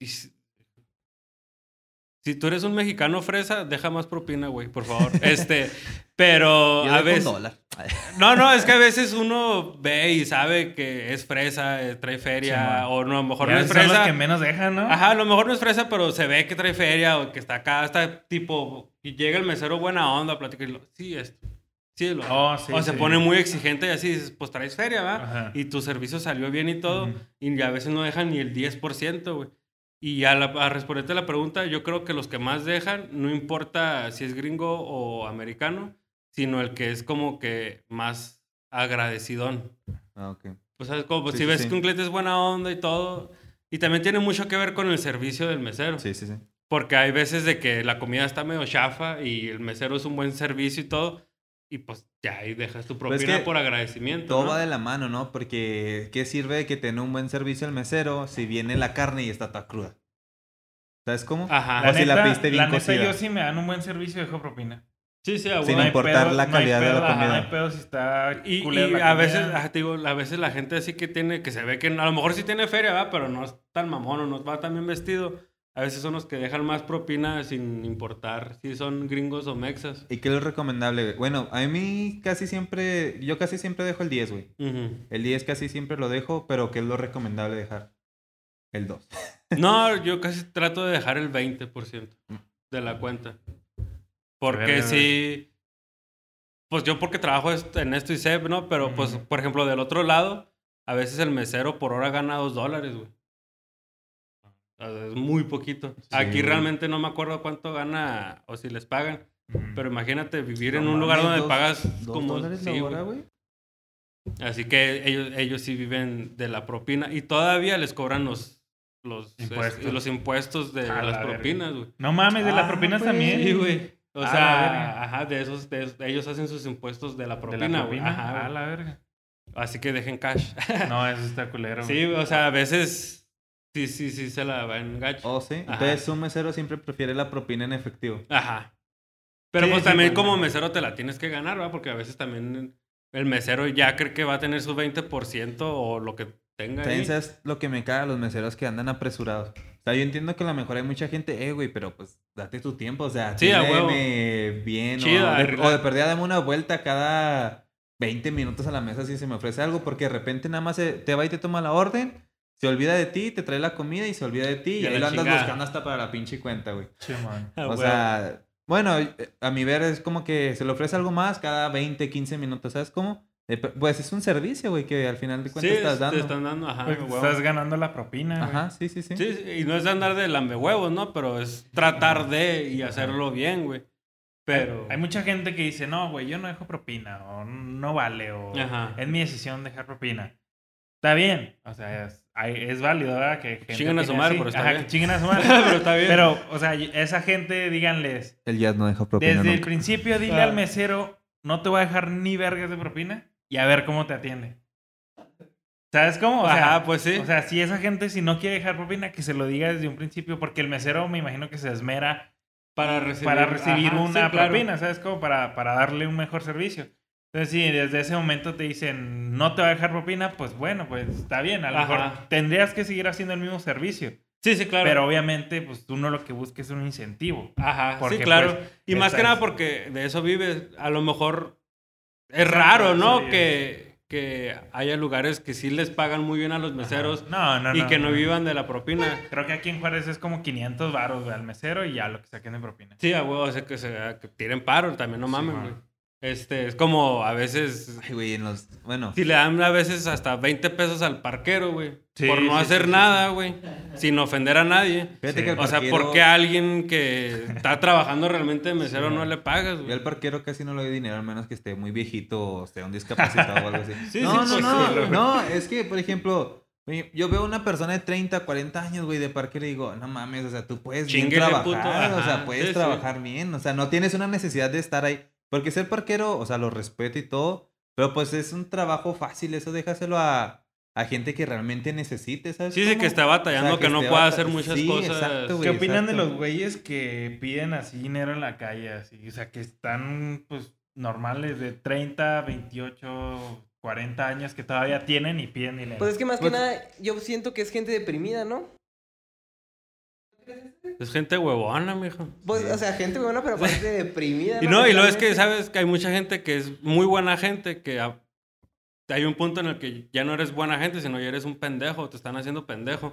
Y si, si tú eres un mexicano fresa, deja más propina, güey, por favor. Este, pero Yo a veces... dólar. No, no, es que a veces uno ve y sabe que es fresa, trae feria, o no, a lo mejor Ya no es son los fresa. que menos dejan, ¿no? Ajá, a lo mejor no es fresa, pero se ve que trae feria o que está acá, está tipo, y llega el mesero buena onda, platica y lo, sí, esto, sí, lo, Oh, sí, o se sí. pone muy exigente y así dices, pues traes feria, ¿va? Ajá. Y tu servicio salió bien y todo, y a veces no dejan ni el 10%, güey. Y a, la, a responderte a la pregunta, yo creo que los que más dejan, no importa si es gringo o americano, sino el que es como que más agradecidón. Ah, ok. O sea, es como Sí, si sí, ves sí. que un cliente es buena onda y todo. Y también tiene mucho que ver con el servicio del mesero. Sí, sí, sí. Porque hay veces de que la comida está medio chafa y el mesero es un buen servicio y todo. Y pues ya ahí dejas tu Pues es propina que por agradecimiento. Todo ¿no? va de la mano, ¿no? Porque ¿qué sirve que tenga un buen servicio el mesero si viene la carne y está toda cruda? ¿Sabes cómo? Ajá. O si la pediste bien la neta, cocida. yo sí me dan un buen servicio, dejo propina. Sí, sí, a Sin importar pedo- la no hay calidad de la pedo, ajá, comida. No hay pedo si está Y, y la a veces, ajá, te digo, a veces la gente así que tiene, que se ve que a lo mejor sí tiene feria, ¿va? pero no es tan mamón o no va tan bien vestido. A veces son los que dejan más propina sin importar si son gringos o mexas. ¿Y qué es lo recomendable? güey? Bueno, a mí casi siempre, yo casi siempre dejo el 10, güey. Ujú. El 10 casi siempre lo dejo, pero ¿qué es lo recomendable dejar? El 2. No, yo casi trato de dejar el 20% de la cuenta. Porque si... Pues yo porque trabajo en esto y sé, ¿no? Pero pues, por ejemplo, del otro lado, a veces el mesero por hora gana dos dólares, güey. O sea, es muy poquito. Aquí realmente no me acuerdo cuánto gana o si les pagan. Pero imagínate vivir en No un lugar donde dos- pagas dos como... dólares la sí, hora, güey. Así que ellos, ellos sí viven de la propina y todavía les cobran los, los, Impuestos. este, los impuestos de A la las propinas, güey. No mames, de las Ah, propinas también. Sí, güey. O A la sea, ajá, de esos, de esos- ellos hacen sus impuestos de la De propina, la güey. propina. Ajá, a la verga. Así que dejen cash. No, eso está culero. sí, o sea, a veces sí, sí, sí se la va en gacho. Oh, sí. Ajá. Entonces un mesero siempre prefiere la propina en efectivo. Ajá. Pero Sí, pues sí, también pues, como no. mesero te la tienes que ganar, ¿verdad? Porque a veces también el mesero ya cree que va a tener su 20% o lo que tenga ahí. Lo que me caga a los meseros que andan apresurados. O sea, yo entiendo que a lo mejor hay mucha gente, eh, güey, pero pues date tu tiempo, o sea, Sí, a huevo. atiéndeme bien. O, de, o de perdida dame una vuelta cada 20 minutos a la mesa si se me ofrece algo, porque de repente nada más se- te va y te toma la orden, se olvida de ti, te trae la comida y se olvida de ti, Y y, ahí lo andas chingada. buscando hasta para la pinche cuenta, güey. Simón. Ah, O sea, bueno, a mi ver es como que se le ofrece algo más cada 20, 15 minutos, ¿sabes cómo? Eh, Pues es un servicio, güey, que al final de sí, cuentas estás te dando. están dando, ajá. Huevo. estás ganando la propina. Ajá, sí, sí, sí. Sí, sí, y no es de andar de lambehuevos, ¿no? Pero es tratar de y hacerlo bien, güey. Pero... Hay mucha gente que dice, no, güey, yo no dejo propina, o no vale, o Ajá. es mi decisión dejar propina. Está bien, o sea, es, hay- es válido, ¿verdad? Que gente Chinguen a su madre, pero está Ajá, bien. que chinguen a su madre. pero está bien. pero, o sea, esa gente, díganles, El jazz no deja propina desde el principio dile al mesero, no te voy a dejar ni vergas de propina y a ver cómo te atiende. ¿Sabes cómo? O sea, Ajá, pues sí. O sea, si esa gente, si no quiere dejar propina, que se lo diga desde un principio, porque el mesero me imagino que se esmera para recibir, para recibir ajá, una sí, claro. propina, ¿sabes? Como para, para darle un mejor servicio. Entonces, si desde ese momento te dicen, no te va a dejar propina, pues bueno, pues está bien. A lo Ajá. mejor tendrías que seguir haciendo el mismo servicio. Sí, sí, claro. Pero obviamente, pues tú no lo que busques es un incentivo. Ajá, Porque, sí, claro. pues, y más que nada porque de eso vives. A lo mejor es raro, ¿no? sí. Que, que haya lugares que sí les pagan muy bien a los meseros No, no, no. y que no vivan de la propina. Creo que aquí en Juárez es como 500 baros al mesero y ya lo que saquen de propina. Sí, a huevo, o sea, que, se, que tiren paro, también no Sí, mamen, man. Este, es como a veces... Ay, güey, en los... Bueno, Si le dan a veces hasta 20 pesos al parquero, güey. Sí, por no sí, hacer sí, sí, nada, güey. Sin ofender a nadie. fíjate Sí. que el O sea, parquero- ¿por qué a alguien que está trabajando realmente de mesero Sí, no le pagas, Yo güey? al parquero casi no le doy dinero, al menos que esté muy viejito o sea un discapacitado o algo así. Sí, no, sí, no, no, sí. no, es que, por ejemplo, yo veo una persona de 30, 40 años, güey, de parquero y digo, no mames, o sea, tú puedes bien trabajar, puto, o sea, puedes sí, sí. trabajar bien, o sea, no tienes una necesidad de estar ahí. Porque ser parquero, o sea, lo respeto y todo, pero pues es un trabajo fácil, eso déjaselo a, a gente que realmente necesite, ¿sabes? Sí, sí, cómo? que está batallando, que no esté pueda hacer muchas Sí, cosas. exacto, ¿Qué güey, opinan de exacto. los güeyes que piden así dinero en la calle? Así? O sea, que están, pues, normales de 30, 28, 40 años que todavía tienen y piden dinero. Pues es que más Pues- que nada, yo siento que es gente deprimida, ¿no? Es gente huevona, mijo. Pues, o sea, gente buena, pero aparte deprimida. Y no, y luego es que. ¿sabes? Que hay mucha gente que es muy buena gente, que a- hay un punto en el que ya no eres buena gente, sino ya eres un pendejo, te están haciendo pendejo.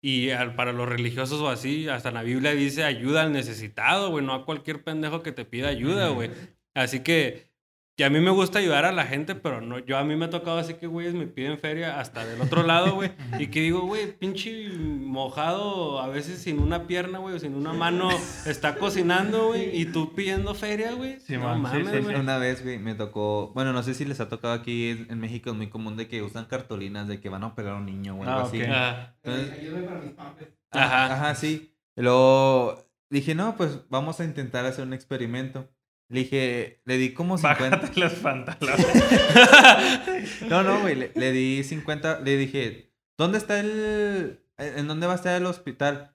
Y al- para los religiosos o así, hasta en la Biblia dice ayuda al necesitado, güey, no a cualquier pendejo que te pida ayuda, güey. Así que, que a mí me gusta ayudar a la gente, pero no, yo a mí me ha tocado así que güeyes me piden feria hasta del otro lado, güey. y que digo, güey, pinche mojado, a veces sin una pierna, güey, o sin una mano, está cocinando, güey, y tú pidiendo feria, güey. Sí, no mames, sí, güey. sí. Una vez, güey, me tocó, bueno, no sé si les ha tocado aquí en, México, es muy común de que usan cartulinas de que van a operar a un niño o algo Ah, así. Ajá. Entonces, Ayúdame para mis pampers. Ajá. Ajá, sí. Luego dije, no, pues vamos a intentar hacer un experimento. Le dije, le di como 50. Bájate los pantalones. No, no, güey, le, le di 50. Le dije, ¿dónde está el. ¿En dónde va a estar el hospital?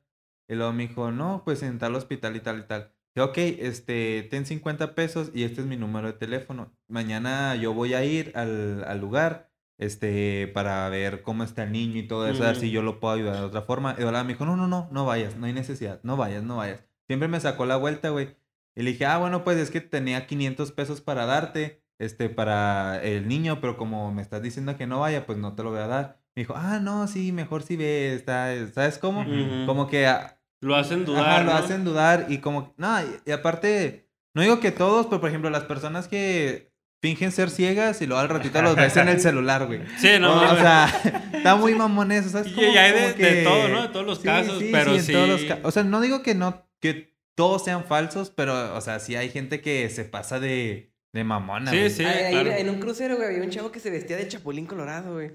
Y luego me dijo, no, pues en tal hospital y tal y tal. Dije, ok, este, ten 50 pesos y este es mi número de teléfono. Mañana yo voy a ir al, al lugar, este, para ver cómo está el niño y todo eso, a ver Mm. si yo lo puedo ayudar de otra forma. Y ahora me dijo, no, no, no, no vayas, no hay necesidad, no vayas, no vayas. Siempre me sacó la vuelta, güey. Y le dije, ah, bueno, pues es que tenía 500 pesos para darte, este, para el niño, pero como me estás diciendo que no vaya, pues no te lo voy a dar. Me dijo, ah, no, sí, mejor si ve, está, ¿sabes cómo? Como que ah, Lo hacen dudar, Ajá, lo ¿no? hacen dudar y como, no, y, y aparte, no digo que todos, pero por ejemplo, las personas que, fingen ser ciegas y luego al ratito los ves en el celular, güey. Sí, no, o, mames. sea, está muy mamón eso, ¿sabes? Como- y hay de- de todo, ¿no? De todos los casos, pero en todos los sí. ca- O sea, no digo que no, que todos sean falsos, pero, o sea, sí hay gente que se pasa de, de mamona, Sí, güey. sí. Ahí- ahí claro. en un crucero, güey, había un chavo que se vestía de chapulín colorado, güey.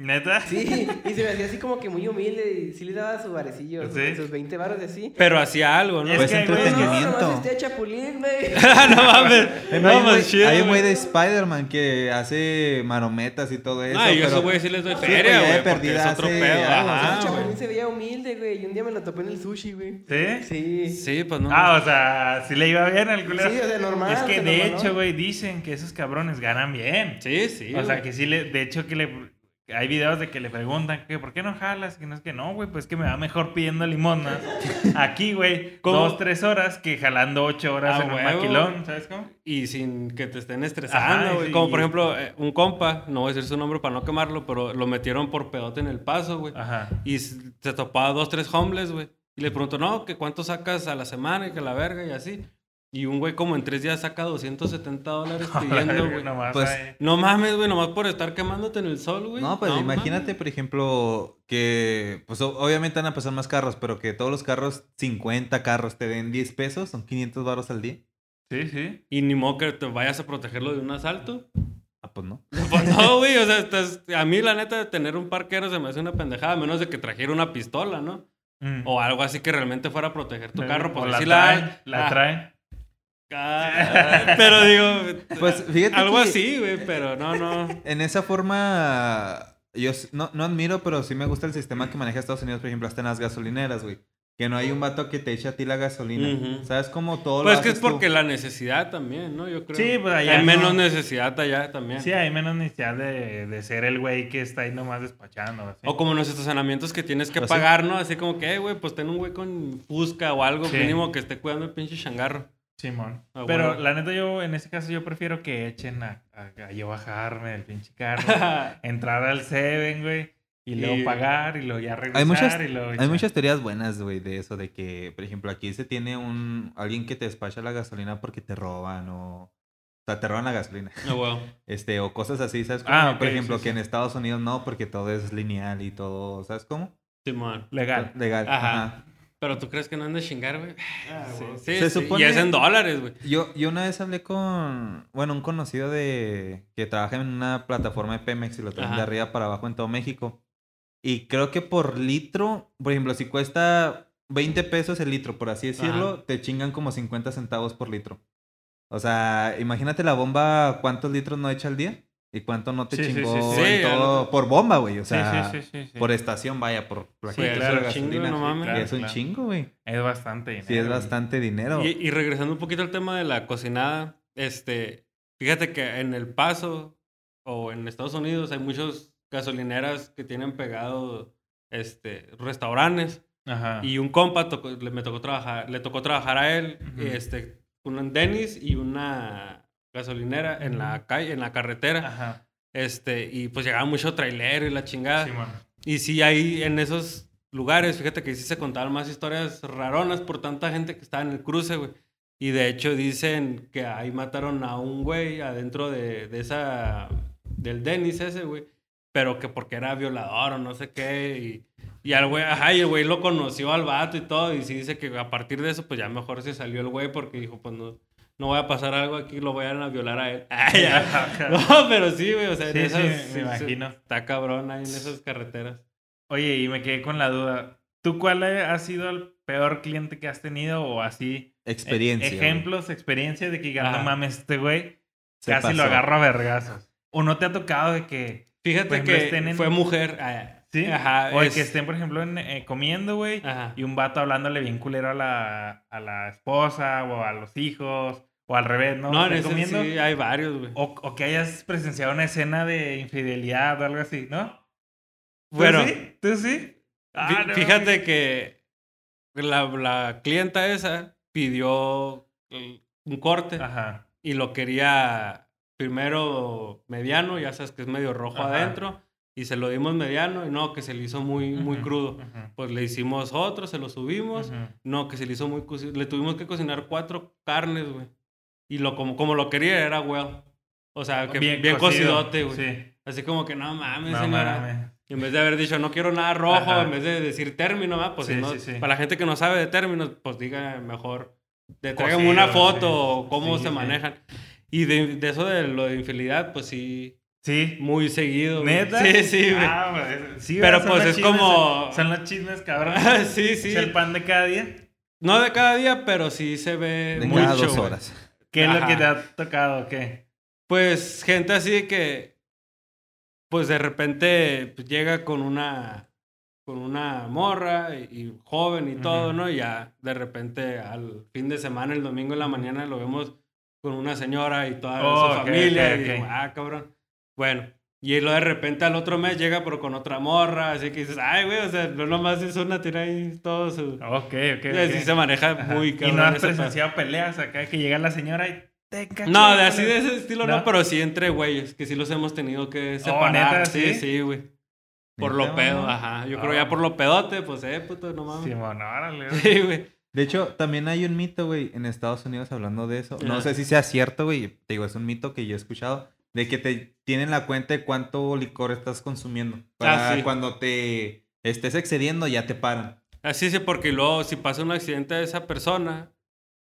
¿Neta? Sí, y se me hacía así como que muy humilde y sí le daba su barecillo, sus- Sí. sus 20 baros de así. Pero hacía algo, ¿no? Es Pues que entretenimiento. No, vestía de chapulín, güey. no mames. No, hay un más güey- chido, hay un güey de Spider-Man que hace marometas y todo eso. No, y pero- esos güey sí les doy Sí, pues, feria, güey. porque perdida es otro hace pedo. Ajá, el güey. chapulín se veía humilde, güey, y un día me lo topé en el sushi, güey. ¿Sí? Sí. Sí, pues no. Ah, o sea, sí le iba bien al culero. Sí, o sea, normal, Es que de normaló. hecho, güey, dicen que esos cabrones ganan bien. Sí, sí. o sea, que sí le, de hecho que le hay videos de que le preguntan que por qué no jalas, que no es que no, güey, pues que me va mejor pidiendo limosnas aquí, güey, dos, tres horas que jalando ocho horas Ah, en un huevo. maquilón, ¿sabes cómo? Y sin que te estén estresando, güey. sí. Como por ejemplo, eh, un compa, no voy a decir su nombre para no quemarlo, pero lo metieron por pedote en el paso, güey. Ajá. Y se topaba dos, tres homeless, güey. Y le preguntó, no, que cuánto sacas a la semana y que la verga y así. Y un güey como en tres días saca 270 dólares pidiendo, güey. Nomás Pues. No mames, güey, nomás por estar quemándote en el sol, güey. No, pues imagínate, mames. por ejemplo, que, pues obviamente van a pasar más carros, pero que todos los carros, 50 carros, te den 10 pesos, son 500 baros al día. Sí, sí. Y ni modo que te vayas a protegerlo de un asalto. Ah, pues no. Pues no, güey, o sea, estás- a mí la neta tener un parquero se me hace una pendejada, a menos de que trajera una pistola, ¿no? Mm. O algo así que realmente fuera a proteger tu carro, O porque la sí traen, la... la Ah, traen. Ah, pero digo, Pues fíjate algo que así, güey, pero no, no. en esa forma, yo no, no admiro, pero sí me gusta el sistema que maneja Estados Unidos, por ejemplo, hasta en las gasolineras, güey. Que no hay un vato que te eche a ti la gasolina. ¿Sabes cómo todo lo Pues es que es tú? porque la necesidad también, ¿no? Yo creo. Sí, pues allá Hay menos no. necesidad allá también. Sí, hay menos necesidad de, de ser el güey que está ahí nomás despachando. O como en los estacionamientos que tienes que Pues sí. pagar, ¿no? Así como que, "Eh, güey, pues ten un güey con Fusca o algo Sí. mínimo que esté cuidando el pinche changarro. Simón. Ah, Pero bueno. la neta, yo en ese caso, yo prefiero que echen a, a- a yo bajarme del pinche carro, entrar al Seven, güey, y luego Y- pagar y luego ya regresar. Hay muchas, y luego hay muchas teorías buenas, güey, de eso, de que, por ejemplo, aquí se tiene un alguien que te despacha la gasolina porque te roban o... O sea, te roban la gasolina. Ah, huevo. Este, o cosas así, ¿sabes? Ah, por ejemplo, sí, que en Estados Unidos no, porque todo es lineal y todo, ¿sabes cómo? Simón. Legal. Legal. Ajá. Ajá. Pero tú crees que no han de chingar, güey. Ah, Sí, Se sí. supone- Y es en dólares, güey. Yo, yo una vez hablé con, bueno, un conocido de que trabaja en una plataforma de Pemex y lo traen de arriba para abajo en todo México. Y creo que por litro, por ejemplo, si cuesta 20 pesos el litro, por así decirlo, Ajá. te chingan como 50 centavos por litro. O sea, imagínate la bomba, ¿cuántos litros no echa al día? ¿Y cuánto no te Sí, chingó sí, sí. en Sí, todo- por bomba, güey? O sea, sí, sí, sí, sí. por estación, vaya, por gasolina. no mames. Y Claro, es un claro. chingo, güey. Es bastante dinero. Sí, es güey. bastante dinero. Y, y regresando un poquito al tema de la cocinada, este, fíjate que en El Paso o en Estados Unidos hay muchos gasolineras que tienen pegado este, restaurantes. Ajá. Y un compa tocó- le, me tocó trabajar, le tocó trabajar a él, Ujú. este, un Dennis y una gasolinera en la calle, en la carretera. Ajá. Este, y pues llegaba mucho trailero y la chingada. Simón. Y sí, ahí en esos lugares, fíjate que sí se contaban más historias raronas por tanta gente que estaba en el cruce, güey. Y de hecho dicen que ahí mataron a un güey adentro de, de esa, del Dennis ese, güey. Pero que porque era violador o no sé qué. Y, y al güey, ajá, y el güey lo conoció al vato y todo. Y sí dice que a partir de eso, pues ya mejor se salió el güey porque dijo, pues no, no voy a pasar algo aquí, lo voy a ir a violar a él. Ya. No, pero sí, güey, o sea, en Sí, sí, esas- me imagino. Está cabrón ahí en esas carreteras. Oye, y me quedé con la duda. ¿Tú cuál ha sido el peor cliente que has tenido o así? e- Experiencia. güey. ejemplos, experiencias de que digan, no mames, este güey Se casi lo agarro a vergazos. ¿O no te ha tocado de que, Fíjate ejemplo, que estén en- fue mujer. ah, sí? Ajá. o de es- que estén, por ejemplo, en, eh, comiendo, güey, Ajá. y un vato hablándole bien culero a la, a la esposa o a los hijos, o al revés, ¿no? No, en ese sí hay varios, güey. O, o que hayas presenciado una escena de infidelidad o algo así, ¿no? ¿Tú Bueno, sí? ¿Tú sí? Ah, no fíjate que la, la clienta esa pidió un corte Ajá. y lo quería primero mediano, ya sabes que es medio rojo Ajá. adentro, y se lo dimos mediano y no, que se le hizo muy, muy crudo. Pues le hicimos otro, se lo subimos. No, que se le hizo muy... Le tuvimos que cocinar cuatro carnes, güey. Y lo, como, como lo quería era well. O sea, que bien, cocidote, güey. Sí. Así como que, no mames, No señora. mames. Y en vez de haber dicho, no quiero nada rojo, Ajá. en vez de decir término, ¿va? pues Sí, si no- sí, sí. para la gente que no sabe de términos, pues diga mejor, de Cocido, tráigame una foto sí. o cómo Sí, se sí. manejan. Y de, de eso de lo de infidelidad, pues sí, Sí. muy seguido. güey. ¿Neta? Sí, sí, güey. Ah, pues, sí, Pero, ¿verdad? Pues, es chismes- como- Son los chismes, cabrón. sí, sí. Es el pan de cada día. No de cada día, pero sí se ve De mucho. cada dos güey. horas. ¿Qué es lo que te ha tocado? ¿Qué? Pues gente así de que, pues de repente pues, llega con una, con una morra y, y joven y todo. ¿no? Y ya de repente al fin de semana, el domingo en la mañana, lo vemos con una señora y toda Oh, su familia. y digo, ah, cabrón. Bueno, y luego de repente al otro mes llega pero con otra morra, así que dices, ay, güey, o sea, no nomás es una, tiene ahí todo su... Ok, ok. y así se maneja Ajá. muy Y cabrón. no has presenciado peleas acá que llega la señora y te No, de así de ese estilo no, ¿No? pero sí entre güeyes, que sí los hemos tenido que separar. ¿neta? sí, ¿Sí? sí, güey. Por ¿Neta, lo pedo, mamá? ajá. Yo creo Ah. ya por lo pedote, pues eh, puto, no mames. Simón, órale. Sí, güey. De hecho, también hay un mito, güey, en Estados Unidos hablando de eso. No sé si sea cierto, güey. Te digo, es un mito que yo he escuchado. De que te tienen la cuenta de cuánto licor estás consumiendo. Para Ah, sí. cuando te estés excediendo, ya te paran. Así sí, porque luego si pasa un accidente a esa persona,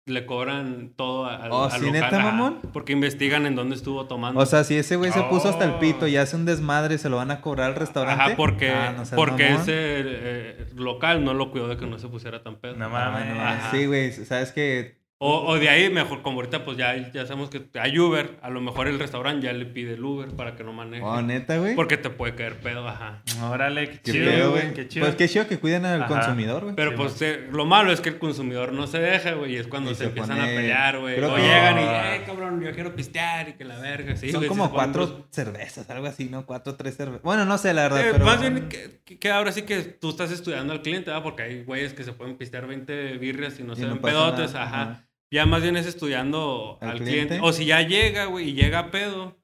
le cobran todo al, Oh, al ¿sí, local, neta, mamón? Porque investigan en dónde estuvo tomando. O sea, si ese güey se puso hasta el Oh. pito y hace un desmadre, ¿se lo van a cobrar al restaurante? Ajá, porque, Ah, no porque mamón. ese eh, local no lo cuidó de que no se pusiera tan pedo. No Ah, mames. no. Sí, güey, sabes que... O, o de ahí, mejor, como ahorita, pues ya, ya sabemos que hay Uber. A lo mejor el restaurante ya le pide el Uber para que no maneje. Oh, neta, güey. Porque te puede caer pedo, ajá. Órale, qué Qué chido, güey. Qué chido. Pues qué chido que cuiden al Ajá. consumidor, güey. Pero Sí, pues eh, lo malo es que el consumidor no se deja, güey, y es cuando Y se, se empiezan pone- a pelear, güey. O que- llegan y, eh, cabrón, yo quiero pistear y que la verga, sí, Son como ponen cuatro cervezas, algo así, ¿no? Cuatro, tres cervezas. Bueno, no sé, la verdad, Eh, pero... Más bien que, ahora sí que tú estás estudiando al cliente, ¿verdad? Porque hay güeyes que se pueden pistear 20 birrias y no Y se no ven pedotes, nada, ajá. Ya más bien es estudiando ¿Al al, cliente? cliente. O si ya llega, güey, y llega a pedo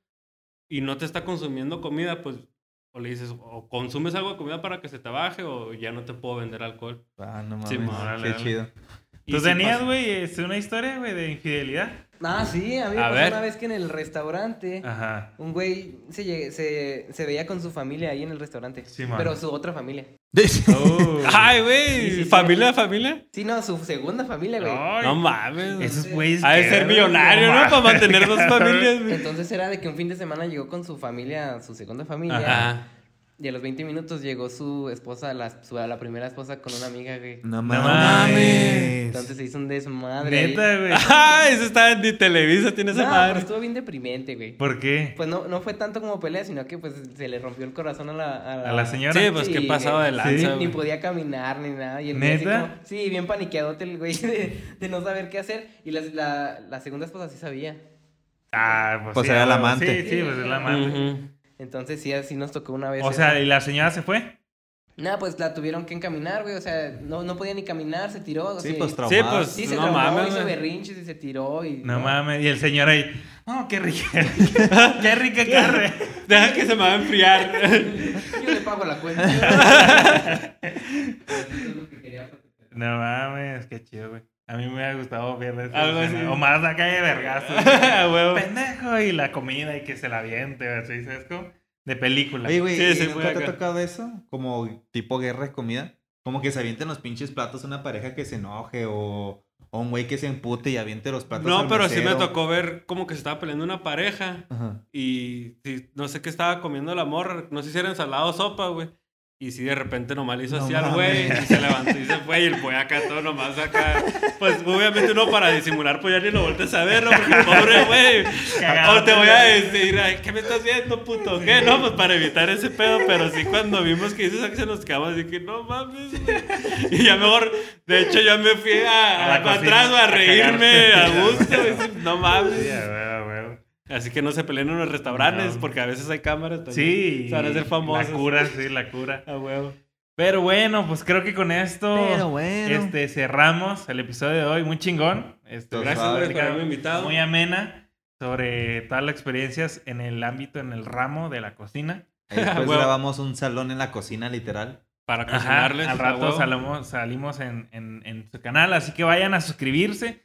y no te está consumiendo comida, pues o le dices, o consumes algo de comida para que se te baje o ya no te puedo vender alcohol. Ah, no mames. Sí, qué chido. ¿Tú sí tenías, güey, este, una historia, güey, de infidelidad? Ah, sí, a mí me A pasó ver. una vez que en el restaurante Ajá. un güey se, se, se veía con su familia ahí en el restaurante. Sí, man. pero su otra familia. Oh. Ay, güey, Sí, sí, sí. familia, familia. Sí, no, su segunda familia, güey. Ay, No mames. Esos güeyes. Ha de ser millonario, ¿no? mames. Para mantener dos familias, güey. Entonces era de que un fin de semana llegó con su familia, su segunda familia. Ajá. Y a los 20 minutos llegó su esposa, la, su, la primera esposa con una amiga, güey. No mames. mames. Entonces se hizo un desmadre. ahí. Neta, güey. Ah, eso está en Televisa, tiene esa No, madre. pero estuvo bien deprimente, güey. ¿Por qué? Pues no, no fue tanto como pelea, sino que pues se le rompió el corazón a la... ¿A la señora? Sí, pues qué pasaba de lanza, Ni podía caminar ni nada. Y el así ¿Neta? como- sí, bien paniqueadote el güey de, de no saber qué hacer. Y la, la, la segunda esposa sí sabía. Ah, pues, Pues sí, era la amante. Sí, sí, pues es la amante. Entonces sí, así nos tocó una vez. O sea, ¿y la señora se fue? Nada, pues la tuvieron que encaminar, güey. O sea, no, no podía ni caminar, se tiró. Sí, pues Sí, traumado. pues Sí, se no traumó, mames, hizo berrinches y se tiró y... No mames. Y el señor ahí. No, qué rica. qué rica carne. Deja que se me va a enfriar. Yo le pago la cuenta. No mames, qué chido, güey. A mí me hubiera gustado ver eso. Algo así. O más acá de vergazo. A huevo. Pendejo y la comida y que se la aviente, así, ¿Sabes cómo? De película. Oye, güey, Sí, ¿y sí, ¿nunca te ha tocado eso? Como tipo guerra de comida. Como que se avienten los pinches platos una pareja que se enoje o, o un güey que se empute y aviente los platos No, al pero sí me tocó ver como que se estaba peleando una pareja. Ajá. Y sí, no sé qué estaba comiendo la morra. No sé si era ensalada o sopa, güey. Y sí, de repente nomás le hizo No así al güey. Y se levantó y se fue. Y el güey acá todo nomás acá. Pues obviamente uno para disimular, pues ya ni lo volteas a ver, ¿no? Porque pobre güey. O te voy a decir, ay, ¿qué me estás viendo, puto? ¿Qué? No, pues para evitar ese pedo. Pero sí, cuando vimos que hizo que se nos quedamos, dije, no mames, güey. Y ya mejor, de hecho, ya me fui a, A a- atrás a reírme a gusto. güey. No mames. Sí, a huevo, a huevo. Así que no se peleen en los restaurantes, No. porque a veces hay cámaras también. Sí. Se van a hacer famosos. La cura, sí, la cura. A huevo. Pero bueno, pues creo que con esto Pero bueno. este, cerramos el episodio de hoy. Muy chingón. Este, Gracias, güey, por haberme invitado. Muy amena sobre todas las experiencias en el ámbito, en el ramo de la cocina. Ahí después grabamos un salón en la cocina, literal. Para Ajá, cocinarles. al a rato huevo. salimos, salimos en, en, en su canal, así que vayan a suscribirse.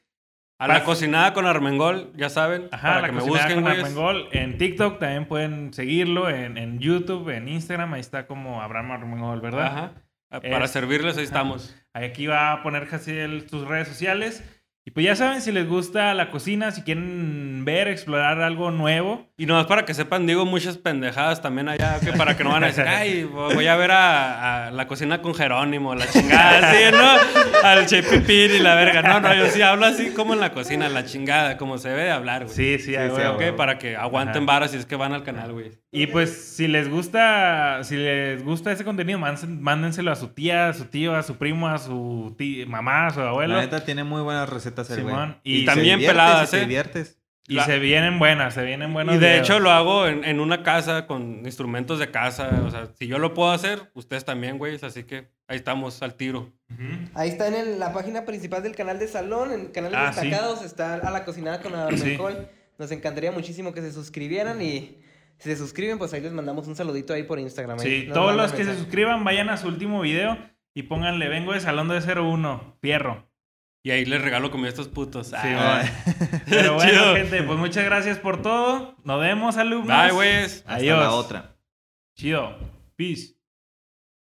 A la cocinada con Armengol, ya saben. Ajá, para la que me cocinada busquen, con güeyes. Armengol. En TikTok también pueden seguirlo. En, en YouTube, en Instagram. Ahí está como Abraham Armengol, ¿verdad? Ajá. Para Es- servirles, ahí estamos. Aquí va a poner Jaciel sus redes sociales. Y pues ya saben, si les gusta la cocina, si quieren ver, explorar algo nuevo. Y nomás para que sepan, digo muchas pendejadas también allá, que para que no van a decir, ay, voy a ver a, a la cocina con Jerónimo, la chingada, así, ¿no? Al Che Pipín y la verga. No, no, yo sí hablo así como en la cocina, la chingada, como se debe de hablar, güey. Sí, sí, a sí, huevo. Ok, para que aguanten varas si es que van al canal, güey. Y pues si les gusta, si les gusta ese contenido, mándenselo a su tía, a su tío, a su primo, a su tía, mamá, a su abuelo. La neta tiene muy buenas recetas el güey. Simón. Y Y, también peladas, te ¿eh? diviertes. y la- se vienen buenas, se vienen buenos Y de videos. hecho lo hago en, en una casa con instrumentos de casa. O sea, si yo lo puedo hacer, ustedes también, güey. Así que ahí estamos al tiro. Ahí está en el- la página principal del canal de Salón, en canales Ah, sí. destacados, está a la cocinada con Armengol. Nos encantaría muchísimo que se suscribieran y si se suscriben, pues ahí les mandamos un saludito ahí por Instagram. Sí, todos los que se suscriban, vayan a su último video y pónganle, vengo de Salón de 01, fierro. Y ahí les regalo comida a estos putos. Sí, Ah. Pero bueno, Chido. gente, pues muchas gracias por todo. Nos vemos, alumnos. Bye, güeyes. Hasta Adiós. la otra. Chido. Peace.